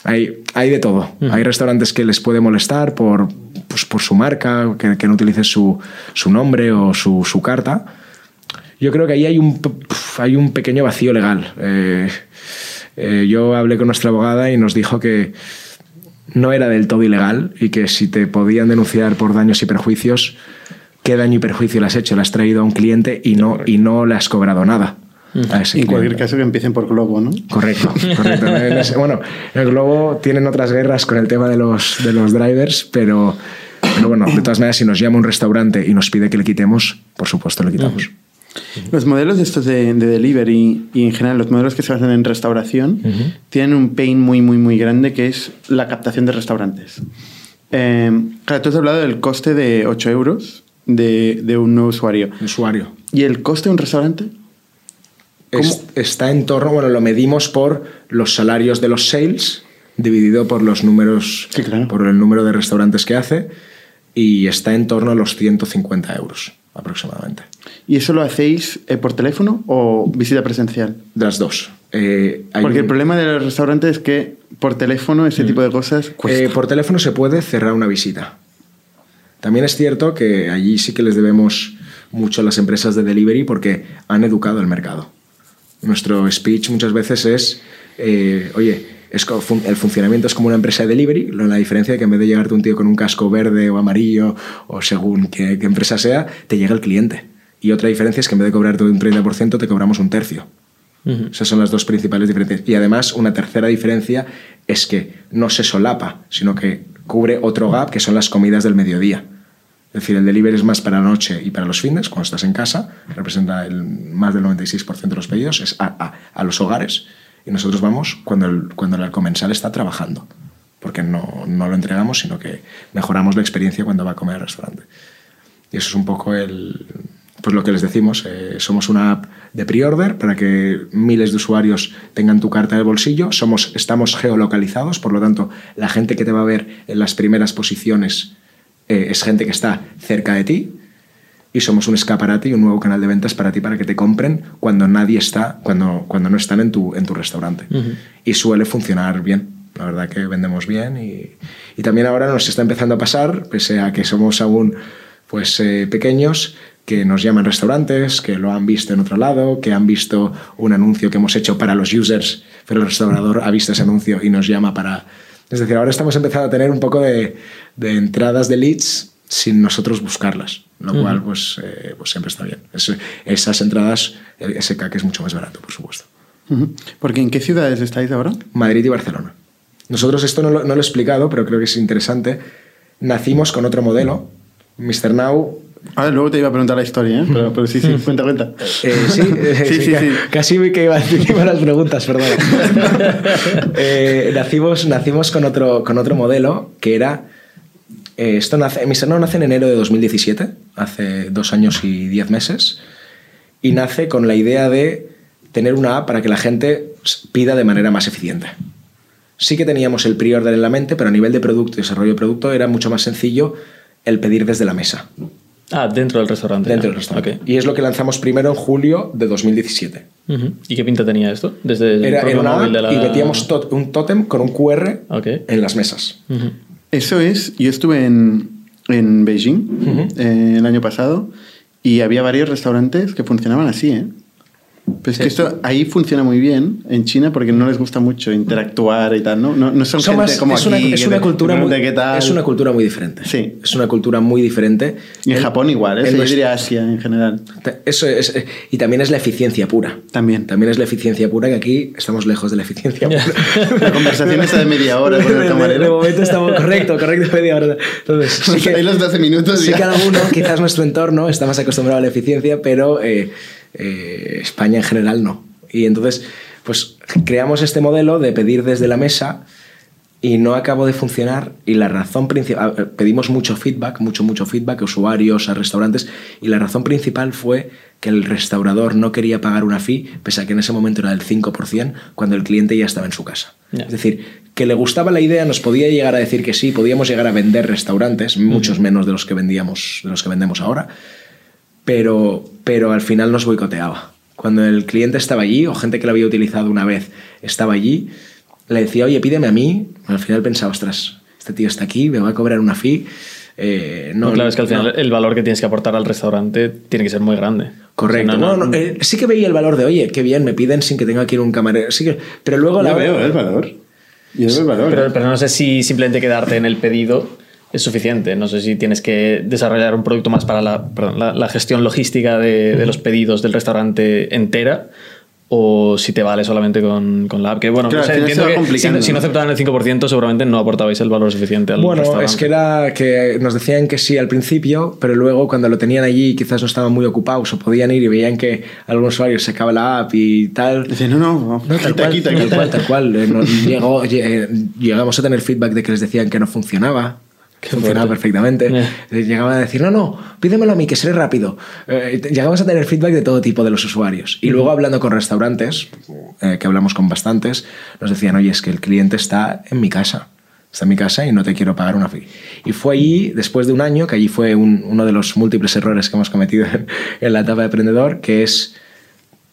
Hay, hay de todo. Hay restaurantes que les puede molestar por, pues, por su marca, que, que no utilices su, su nombre o su, su carta. Yo creo que ahí hay un, hay un pequeño vacío legal. Eh, eh, yo hablé con nuestra abogada y nos dijo que no era del todo ilegal y que si te podían denunciar por daños y perjuicios, ¿qué daño y perjuicio le has hecho? Le has traído a un cliente y no, y no le has cobrado nada. En cualquier caso que empiecen por Globo, ¿no? Correcto, correcto. Bueno, en el Globo tienen otras guerras con el tema de los, de los drivers, pero, pero bueno, de todas maneras, si nos llama un restaurante y nos pide que le quitemos, por supuesto le quitamos. Los modelos de estos de, de delivery y en general los modelos que se basan en restauración tienen un pain muy, muy, muy grande que es la captación de restaurantes. Eh, claro, tú has hablado del coste de 8 euros de, de un nuevo usuario. Usuario. ¿Y el coste de un restaurante? Es- está en torno, bueno, lo medimos por los salarios de los sales dividido por los números, Sí, claro. por el número de restaurantes que hace y está en torno a los 150 euros aproximadamente. ¿Y eso lo hacéis eh, por teléfono o visita presencial? Las dos. Eh, hay Porque el problema de los restaurantes es que por teléfono ese tipo de cosas cuesta. Eh, por teléfono se puede cerrar una visita. También es cierto que allí sí que les debemos mucho a las empresas de delivery porque han educado el mercado. Nuestro speech muchas veces es, eh, oye, es el funcionamiento es como una empresa de delivery, la diferencia es que en vez de llegarte un tío con un casco verde o amarillo o según qué, qué empresa sea, te llega el cliente. Y otra diferencia es que en vez de cobrarte un 30% te cobramos un tercio. Esas son las dos principales diferencias. Y además, una tercera diferencia es que no se solapa, sino que cubre otro gap, que son las comidas del mediodía. Es decir, el delivery es más para la noche y para los fines, cuando estás en casa, representa el, más del 96% de los pedidos, es a, a- los hogares. Y nosotros vamos cuando el, cuando el comensal está trabajando, porque no, no lo entregamos, sino que mejoramos la experiencia cuando va a comer al restaurante. Y eso es un poco el, pues lo que les decimos. eh, somos una app de pre-order para que miles de usuarios tengan tu carta de bolsillo. Somos, estamos geolocalizados, por lo tanto, la gente que te va a ver en las primeras posiciones eh, es gente que está cerca de ti. Y somos un escaparate y un nuevo canal de ventas para ti, para que te compren cuando nadie está, cuando, cuando no están en tu, en tu restaurante. Y suele funcionar bien. La verdad que vendemos bien y, y también ahora nos está empezando a pasar, pese a que somos aún pues, eh, pequeños, que nos llaman restaurantes, que lo han visto en otro lado, que han visto un anuncio que hemos hecho para los users, pero el restaurador ha visto ese anuncio y nos llama para... Es decir, ahora estamos empezando a tener un poco de, de entradas de leads sin nosotros buscarlas, lo cual pues, eh, pues siempre está bien. esas entradas, ese CAC es mucho más barato, por supuesto. Porque ¿en qué ciudades estáis ahora? Madrid y Barcelona. Nosotros esto no lo, no lo he explicado, pero creo que es interesante. Nacimos con otro modelo. Mr. Now Ah, luego te iba a preguntar la historia, ¿eh? pero, sí, sí, cuenta, cuenta. Eh, sí, sí, sí, Casi vi que iba a decir las preguntas, perdón. Eh, nacimos, nacimos con, otro, con otro modelo que era. Eh, esto nace, Mr. No nace en enero de 2017, hace dos años y diez meses, y nace con la idea de tener una app para que la gente pida de manera más eficiente. Sí que teníamos el pre-order en la mente, pero a nivel de producto y desarrollo de producto era mucho más sencillo el pedir desde la mesa. Ah, dentro del restaurante. Dentro del restaurante. Y es lo que lanzamos primero en julio de 2017. ¿Y qué pinta tenía esto? Desde Era, una y metíamos un tótem con un QR en las mesas. Eso es, yo estuve en, en Beijing eh, el año pasado y había varios restaurantes que funcionaban así, ¿eh? Pues que esto ahí funciona muy bien en China porque no les gusta mucho interactuar y tal, ¿no? No, no son, gente como es aquí. Una, es, una cultura muy, es una cultura muy diferente. Sí. Es una cultura muy diferente. Y en Japón igual, ¿eh? yo diría Asia en general. Eso es. Y también es la eficiencia pura. También. También es la eficiencia pura, que aquí estamos lejos de la eficiencia pura. la conversación está de media hora con el camarero. De, momento estamos correcto, correcto, media hora. Entonces, sí que, los 12 minutos. Sí, cada uno, quizás nuestro entorno está más acostumbrado a la eficiencia, pero eh, eh, España en general no. Y entonces, pues creamos este modelo de pedir desde la mesa y no acabó de funcionar y la razón principal, pedimos mucho feedback, mucho, mucho feedback a usuarios, a restaurantes y la razón principal fue que el restaurador no quería pagar una fee, pese a que en ese momento era del 5%, cuando el cliente ya estaba en su casa. Es decir, que le gustaba la idea, nos podía llegar a decir que sí, podíamos llegar a vender restaurantes, muchos menos de los que vendíamos, de los que vendemos ahora, pero, pero al final nos boicoteaba. Cuando el cliente estaba allí, o gente que lo había utilizado una vez estaba allí, le decía, oye, pídeme a mí. Al final pensaba, ostras, este tío está aquí, me va a cobrar una fee. Eh, no, claro, es que al final el valor que tienes que aportar al restaurante tiene que ser muy grande. Correcto. no, eh, sí que veía el valor de, oye, qué bien, me piden sin que tenga que ir un camarero. Sí que, pero luego la veo el valor. Yo veo el valor. Pero, pero, no sé si simplemente quedarte en el pedido es suficiente. No sé si tienes que desarrollar un producto más para la, la, gestión logística de, de, los pedidos del restaurante entera o si te vale solamente con, con la app. Que bueno, entiendo que si, si, no aceptaban el 5%, seguramente no aportabais el valor suficiente al bueno, Bueno, es que era que nos decían que sí al principio, pero luego cuando lo tenían allí quizás no estaban muy ocupados o podían ir y veían que algún usuario sacaba la app y tal. Dicen, no, no, no tal, cual, tal, cual, tal cual. Eh, llegó, llegamos a tener feedback de que les decían que no funcionaba funcionaba perfectamente. Eh. Llegaban a decir, no, no, pídemelo a mí, que seré rápido. Eh, llegamos a tener feedback de todo tipo de los usuarios. Y luego hablando con restaurantes, eh, que hablamos con bastantes, nos decían, oye, es que el cliente está en mi casa. Está en mi casa y no te quiero pagar una fee. Y fue allí, después de un año, que allí fue uno de los múltiples errores que hemos cometido en, en la etapa de emprendedor, que es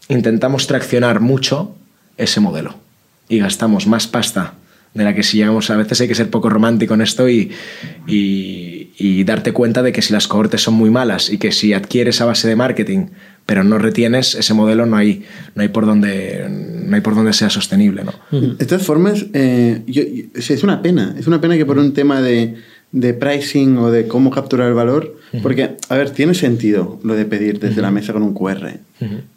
intentamos traccionar mucho ese modelo. Y gastamos más pasta de la que si llegamos, a veces hay que ser poco romántico en esto y, y, darte cuenta de que si las cohortes son muy malas y que si adquieres a base de marketing pero no retienes ese modelo no hay no hay por donde no hay por donde sea sostenible ¿no? de todas formas eh, es una pena es una pena que por un tema de, de pricing o de cómo capturar el valor porque a ver tiene sentido lo de pedir desde la mesa con un QR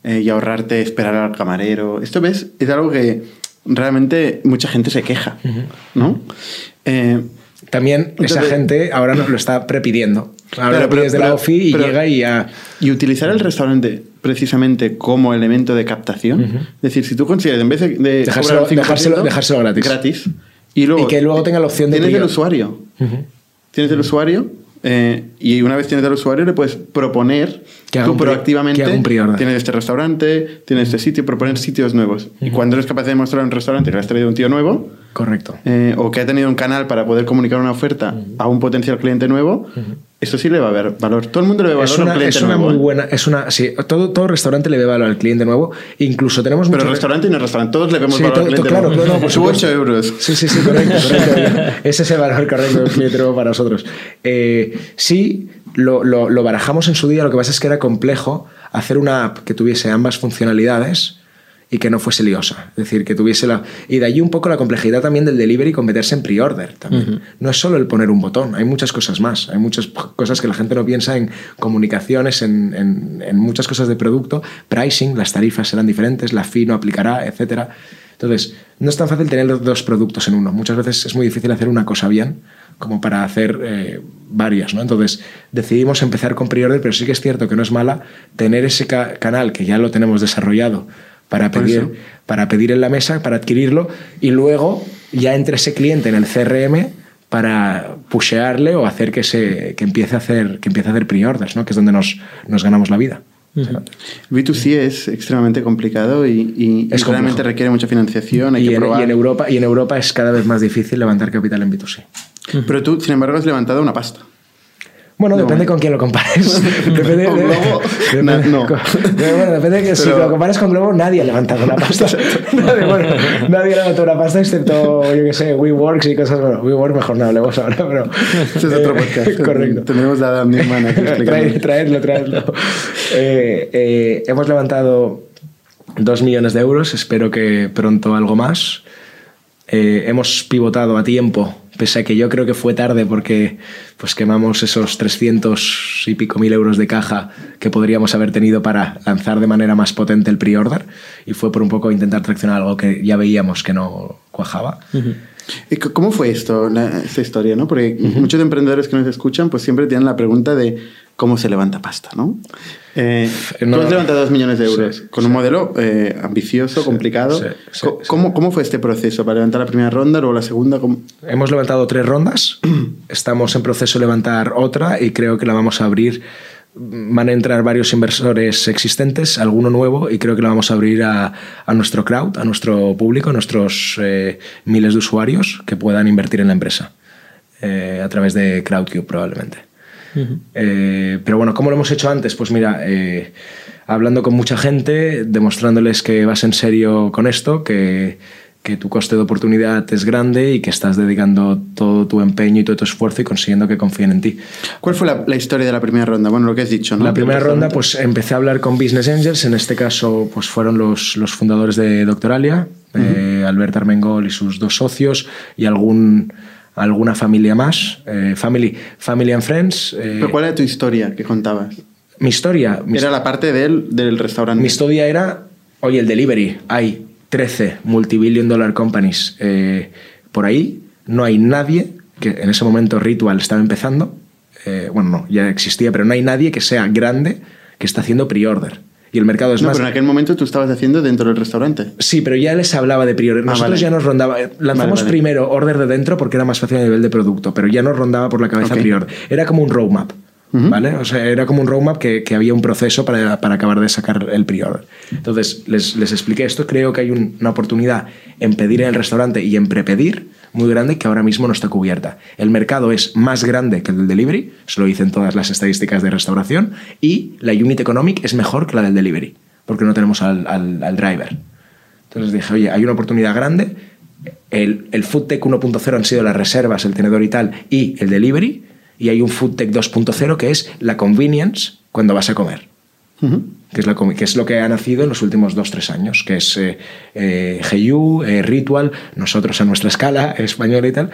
eh, y ahorrarte esperar al camarero. Esto ves es algo que realmente mucha gente se queja, ¿no? Eh, También esa gente ahora nos lo está prepidiendo. Ahora lo pides de la OFI y llega y ya... Y utilizar el restaurante precisamente como elemento de captación. Es decir, si tú consigues, en vez de, dejárselo, dejárselo, gratis. gratis y, luego, que luego tenga la opción de... Tienes el usuario. Tienes el usuario eh, y una vez tienes al usuario, le puedes proponer que tú proactivamente. tienes este restaurante, tienes este sitio, proponer sitios nuevos. Y cuando eres capaz de demostrar un restaurante que le has traído un tío nuevo. Correcto. Eh, o que ha tenido un canal para poder comunicar una oferta a un potencial cliente nuevo, eso sí le va a haber valor. Todo el mundo le ve valor es una, a un cliente es una nuevo. Muy ¿eh? buena, es una, sí, todo, todo restaurante le ve valor al cliente nuevo. Incluso tenemos Pero restaurante y no restaurante, todos le vemos valor al cliente claro, nuevo. Claro, por supuesto. 8 euros. Sí, sí, sí, correcto. correcto Ese es el valor correcto del cliente nuevo para nosotros. Eh, sí, lo, lo, lo barajamos en su día, lo que pasa es que era complejo hacer una app que tuviese ambas funcionalidades y que no fuese liosa. Es decir, que tuviese la... Y de allí un poco la complejidad también del delivery con meterse en pre-order también. No es solo el poner un botón, hay muchas cosas más. Hay muchas cosas que la gente no piensa en comunicaciones, en, en, en muchas cosas de producto. Pricing, las tarifas serán diferentes, la fee no aplicará, etcétera. Entonces, no es tan fácil tener los dos productos en uno. Muchas veces es muy difícil hacer una cosa bien como para hacer eh, varias. ¿no? Entonces, decidimos empezar con pre-order, pero sí que es cierto que no es mala tener ese ca canal que ya lo tenemos desarrollado para pedir, para pedir en la mesa, para adquirirlo, y luego ya entre ese cliente en el CRM para pushearle o hacer que, se, que empiece a hacer, que empiece a hacer pre-orders, ¿no? que es donde nos, nos ganamos la vida. B2C es extremadamente complicado y, y, Es y realmente requiere mucha financiación, hay Y que en, probar. y en Europa, y en Europa es cada vez más difícil levantar capital en B2C. Pero tú, sin embargo, has levantado una pasta. Bueno, No, depende ¿eh? con quién lo compares. depende, Con Globo, depende- na- no. con- bueno, depende de que si Pero- lo comparas con Globo, nadie ha levantado una pasta. nadie, bueno, nadie ha levantado una pasta excepto, yo qué sé, WeWorks y cosas. Bueno, WeWorks mejor no hablemos ahora, pero. Ese es otro eh, podcast. correcto. Tenemos a Adam Newman aquí Traed- traedlo, traedlo. Eh, eh, hemos levantado dos millones de euros, espero que pronto algo más. Eh, hemos pivotado a tiempo, pese a que yo creo que fue tarde porque pues quemamos esos 300 y pico mil euros de caja que podríamos haber tenido para lanzar de manera más potente el pre-order y fue por un poco intentar traccionar algo que ya veíamos que no cuajaba. ¿Y c- ¿Cómo fue esto, la- esta historia? ¿no? Porque muchos emprendedores que nos escuchan pues siempre tienen la pregunta de cómo se levanta pasta, ¿no? Eh, No, tú has levantado dos millones de euros sí, con un modelo eh, ambicioso, complicado. sí, sí, Co- sí. ¿Cómo, ¿Cómo fue este proceso para levantar la primera ronda o la segunda? ¿Cómo- Hemos levantado tres rondas, estamos en proceso de levantar otra y creo que la vamos a abrir. Van a entrar varios inversores existentes, alguno nuevo, y creo que la vamos a abrir a, a nuestro crowd, a nuestro público, a nuestros eh, miles de usuarios que puedan invertir en la empresa eh, a través de CrowdCube probablemente. Eh, pero bueno, ¿cómo lo hemos hecho antes? Pues mira, hablando con mucha gente, demostrándoles que vas en serio con esto, que, que tu coste de oportunidad es grande y que estás dedicando todo tu empeño y todo tu esfuerzo y consiguiendo que confíen en ti. ¿Cuál fue la, la historia de la primera ronda? Bueno, lo que has dicho, ¿no? La primera ronda, pues empecé a hablar con Business Angels, en este caso pues fueron los, los fundadores de Doctoralia, eh, Albert Armengol y sus dos socios y algún, alguna familia más, eh, family, family and Friends. eh, ¿Pero cuál era tu historia que contabas? mi historia, mi, Era la parte del, del restaurante. mi historia era, oye, el delivery, hay 13 multibillion dollar companies eh, por ahí, no hay nadie, que en ese momento Ritual estaba empezando, eh, bueno, no, ya existía, pero no hay nadie que sea grande que está haciendo pre-order. Y el mercado es no, más... pero en aquel momento tú estabas haciendo dentro del restaurante. Sí, pero ya les hablaba de pre-order. Ah, Nosotros vale. ya nos rondaba. Lanzamos Vale, vale. primero order de dentro porque era más fácil a nivel de producto, pero ya nos rondaba por la cabeza Ok. pre-order. Era como un roadmap. ¿Vale? O sea, era como un roadmap que, que había un proceso para, para acabar de sacar el pre-order. Entonces, les, les expliqué esto. Creo que hay un- una oportunidad en pedir en el restaurante y en prepedir muy grande que ahora mismo no está cubierta. El mercado es más grande que el del delivery, se lo dicen todas las estadísticas de restauración, y la unit economic es mejor que la del delivery, porque no tenemos al, al- al driver. Entonces dije, oye, hay una oportunidad grande. El, el FoodTech 1.0 han sido las reservas, el tenedor y tal, y el delivery. Y hay un FoodTech 2.0 que es la convenience cuando vas a comer. Que es, la que es lo que ha nacido en los últimos 2-3 años, que es eh, eh, GU, eh, Ritual, nosotros a nuestra escala, española y tal.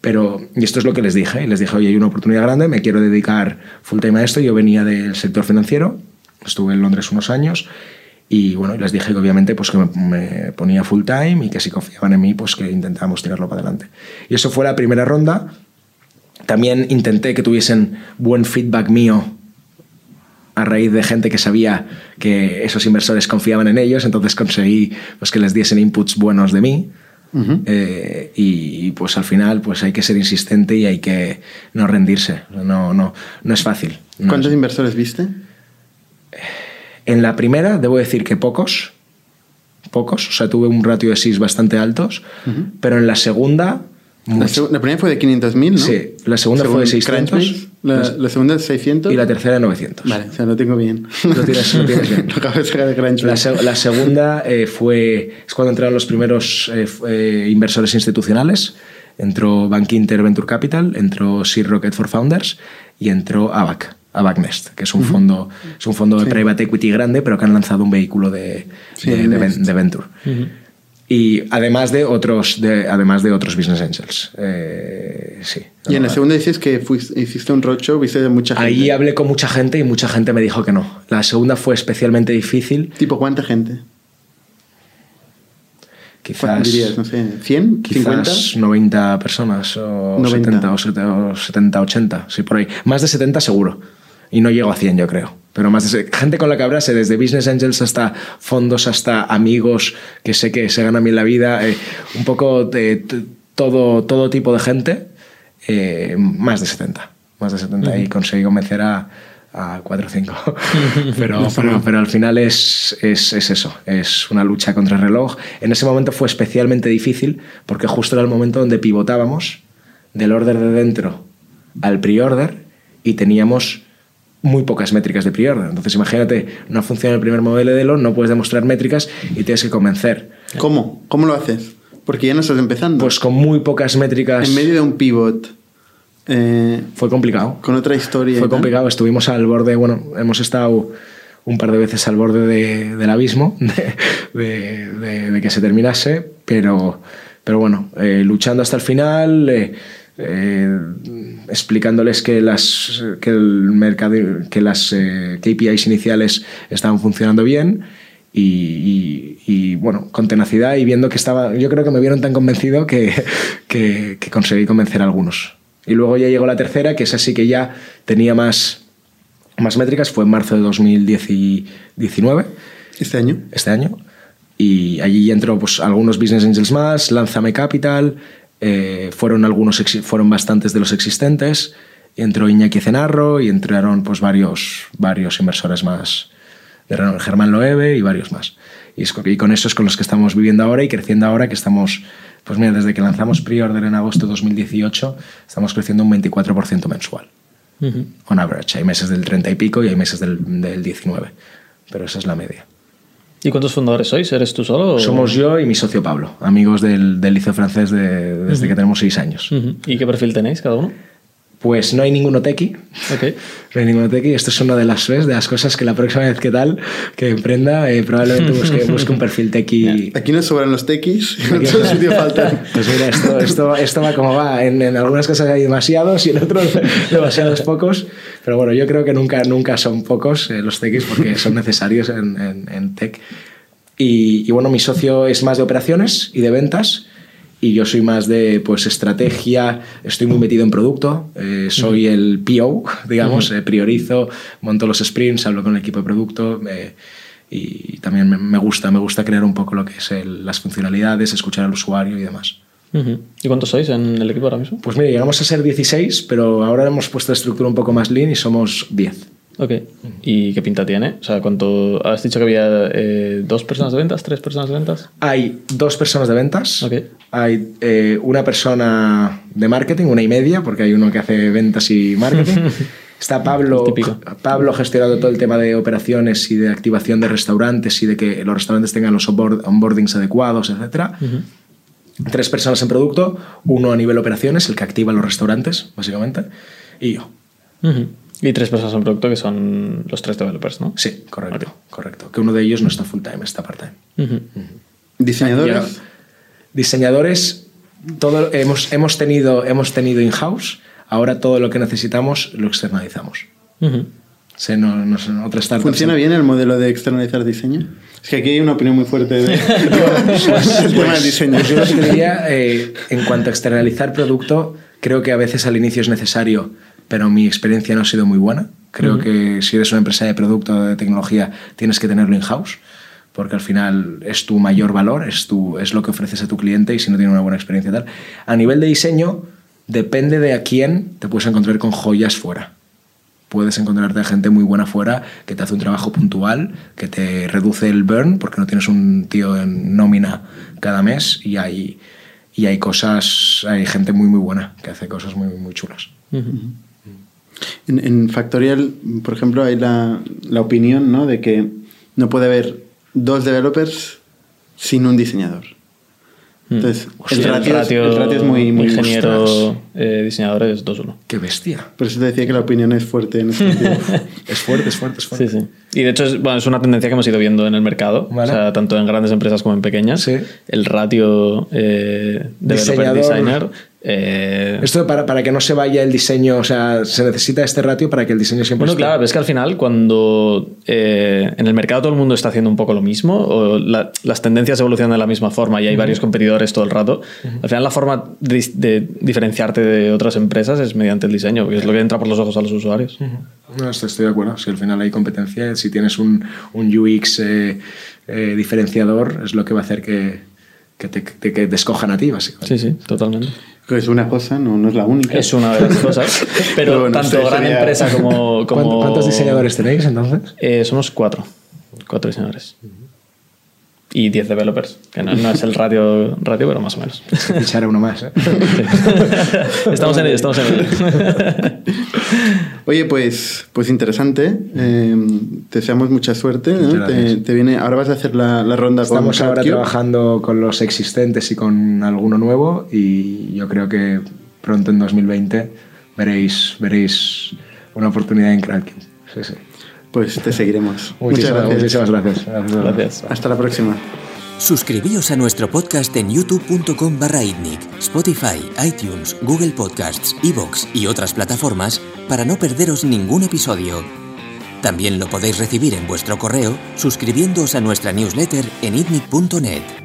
Pero, y esto es lo que les dije, les dije, oye, hay una oportunidad grande, me quiero dedicar full time a esto. Yo venía del sector financiero, estuve en Londres unos años, y bueno, les dije que obviamente pues que me, me ponía full time y que si confiaban en mí, pues que intentábamos tirarlo para adelante. Y eso fue la primera ronda. También intenté que tuviesen buen feedback mío a raíz de gente que sabía que esos inversores confiaban en ellos, entonces conseguí pues, que les diesen inputs buenos de mí. Eh, y pues al final pues hay que ser insistente y hay que no rendirse. No, no, no es fácil. No ¿Cuántos es- inversores viste? en la primera, debo decir que pocos. Pocos. O sea, tuve un ratio de SIS bastante altos. Pero en la segunda. La, la primera fue de 500.000, ¿no? Sí, la segunda fue de 600. Crunchbase, La, la segunda de 600. Y la tercera de 900. Vale, o sea, lo tengo bien. Lo tienes, lo tienes bien. Lo acabo de sacar de Crunchbase. La, la segunda eh, fue. Es cuando entraron los primeros eh, eh, inversores institucionales. Entró Bank Inter Venture Capital, entró Seed Rocket for Founders y entró ABAC. a Backnest, que es un fondo, es un fondo de private equity grande, pero que han lanzado un vehículo de, Sí, de, de de venture. Y además de otros, de, además de otros business angels. Eh, sí. Y en la segunda dices que fuiste- hiciste un roadshow, viste a mucha gente. Ahí hablé con mucha gente y mucha gente me dijo que no. La segunda fue especialmente difícil. ¿Tipo cuánta gente? Quizás, ¿Cuánto dirías? No sé, ¿100? quizás ¿50? 90 personas o 90. 70 o 70, o 70, 80, sí, por ahí. Más de 70 seguro. Y no llego a 100, yo creo. Pero más gente con la que hablase, desde business angels hasta fondos, hasta amigos que sé que se ganan bien la vida, eh, un poco de todo, todo tipo de gente, eh, más de 70. Más de 70 y conseguí convencer a, a 4 o 5. pero, pero, pero al final es, es, es eso, es una lucha contra el reloj. En ese momento fue especialmente difícil porque justo era el momento donde pivotábamos del order de dentro al pre-order y teníamos muy pocas métricas de pre-order. Entonces imagínate, no funciona el primer modelo de Elo, no puedes demostrar métricas y tienes que convencer. ¿Cómo? ¿Cómo lo haces? Porque ya no estás empezando. Pues con muy pocas métricas en medio de un pivot, eh, fue complicado. con otra historia. Fue complicado, estuvimos al borde, bueno, hemos estado un par de veces al borde de- del abismo, de, de- de- de que se terminase, pero, pero bueno, eh, luchando hasta el final, eh, eh, explicándoles que las, que el mercado, que las eh, KPIs iniciales estaban funcionando bien. Y, y- y, bueno, con tenacidad y viendo que estaba, yo creo que me vieron tan convencido que, que, que conseguí convencer a algunos. Y luego ya llegó la tercera, que es así que ya tenía más, más métricas, fue en marzo de 2019, Este año. este año. Y allí entró pues, algunos business angels más, Lánzame Capital, eh, fueron, algunos, fueron bastantes de los existentes, entró Iñaki Cenarro y entraron pues, varios, varios inversores más de renombre, Germán Loewe y varios más. Y, es co- y con eso es con los que estamos viviendo ahora y creciendo ahora, que estamos, pues mira, desde que lanzamos pre-order en agosto de 2018, estamos creciendo un 24% mensual on average. Hay meses del 30 y pico y hay meses del, del 19. Pero esa es la media. ¿Y cuántos fundadores sois? ¿Eres tú solo? o- Somos yo y mi socio Pablo, amigos del, del liceo francés de- desde que tenemos seis años. Ujú. ¿Y qué perfil tenéis cada uno? Pues no hay ninguno tequi. Ok. No hay ninguno tequi. Esto es una de las, de las cosas que la próxima vez que tal, que emprenda, eh, probablemente busque, busque un perfil tequi. Aquí nos sobran los tequis, en otro sitio faltan. Pues mira, esto, esto, esto va como va. En, en algunas cosas hay demasiados y en otros demasiados pocos. Pero bueno, yo creo que nunca, nunca son pocos eh, los techis porque son necesarios en, en, en tech. Y, y bueno, mi socio es más de operaciones y de ventas. Y yo soy más de pues, estrategia, estoy muy metido en producto, eh, soy el PO, digamos, eh, priorizo, monto los sprints, hablo con el equipo de producto eh, y también me, me gusta, me gusta crear un poco lo que es el- las funcionalidades, escuchar al usuario y demás. ¿Y cuántos sois en el equipo ahora mismo? Pues mira, llegamos a ser 16, pero ahora hemos puesto la estructura un poco más lean y somos 10. Ok. ¿Y qué pinta tiene? O sea, ¿cuánto... ¿Has dicho que había eh, dos personas de ventas? ¿Tres personas de ventas? Hay dos personas de ventas, Ok. hay eh, una persona de marketing, una y media, porque hay uno que hace ventas y marketing. Está Pablo. Pablo gestionando todo el tema de operaciones y de activación de restaurantes y de que los restaurantes tengan los onboard- onboardings adecuados, etc. Tres personas en producto, uno a nivel operaciones, el que activa los restaurantes, básicamente, y yo. Y tres personas en producto que son los tres developers, ¿no? Sí, correcto, correcto. Que uno de ellos no está full time, está part time. Diseñadores. Ya. Diseñadores, todo, hemos, hemos tenido, hemos tenido in-house, ahora todo lo que necesitamos lo externalizamos. No, no otra startup. ¿Funciona bien el modelo de externalizar diseño? Es que aquí hay una opinión muy fuerte de, del tema del diseño. Pues yo diría, eh, en cuanto a externalizar producto, creo que a veces al inicio es necesario, pero mi experiencia no ha sido muy buena. Creo que si eres una empresa de producto o de tecnología, tienes que tenerlo in-house, porque al final es tu mayor valor, es, tu, es lo que ofreces a tu cliente y si no tiene una buena experiencia y tal. A nivel de diseño, depende de a quién te puedes encontrar con joyas fuera puedes encontrarte gente muy buena fuera que te hace un trabajo puntual, que te reduce el burn porque no tienes un tío en nómina cada mes y hay, y hay cosas, hay gente muy muy buena que hace cosas muy muy chulas. En, en Factorial, por ejemplo, hay la, la opinión ¿no? de que no puede haber dos developers sin un diseñador. Entonces, el El ratio, es- el ratio es muy, muy ingeniero eh, diseñador es 2-1. Qué bestia. Por eso te decía que la opinión es fuerte en ese sentido. Es fuerte, es fuerte, es fuerte. Sí, sí. Y de hecho es, bueno, es una tendencia que hemos ido viendo en el mercado, Vale. o sea, tanto en grandes empresas como en pequeñas. Sí. El ratio eh, developer-designer. eh, Esto para, para que no se vaya el diseño, o sea, se necesita este ratio para que el diseño siempre Bueno, esté- claro, es que al final cuando eh, en el mercado todo el mundo está haciendo un poco lo mismo, o la- las tendencias evolucionan de la misma forma y hay varios competidores todo el rato, al final la forma de, de diferenciarte de otras empresas es mediante el diseño, que es lo que entra por los ojos a los usuarios. No, esto estoy de acuerdo. Si al final hay competencia, si tienes un, un UX eh, eh, diferenciador, es lo que va a hacer que, que te, que te escojan a ti, básicamente. Sí, sí, totalmente. Es una cosa, no, no es la única. Es una de las cosas. Pero bueno, tanto gran sería- empresa como... como ¿Cuánto- ¿Cuántos diseñadores tenéis entonces? Eh, somos cuatro. Cuatro diseñadores. Y 10 developers, que no, no es el ratio, ratio, pero más o menos. Fichar a uno más. ¿eh? estamos en ello, estamos en ello. Oye, pues, pues interesante. Eh, te deseamos mucha suerte. Te, viene, ahora vas a hacer la, la ronda Estamos con ahora trabajando con los existentes y con alguno nuevo y yo creo que pronto en 2020 veréis, veréis una oportunidad en CrowdCube. Sí, sí. Pues te seguiremos. Muchas gracias. muchísimas gracias. Gracias. Gracias. Hasta la próxima. Suscribíos a nuestro podcast en youtube.com barra itnic, Spotify, iTunes, Google Podcasts, Evox y otras plataformas para no perderos ningún episodio. También lo podéis recibir en vuestro correo suscribiéndoos a nuestra newsletter en itnic.net.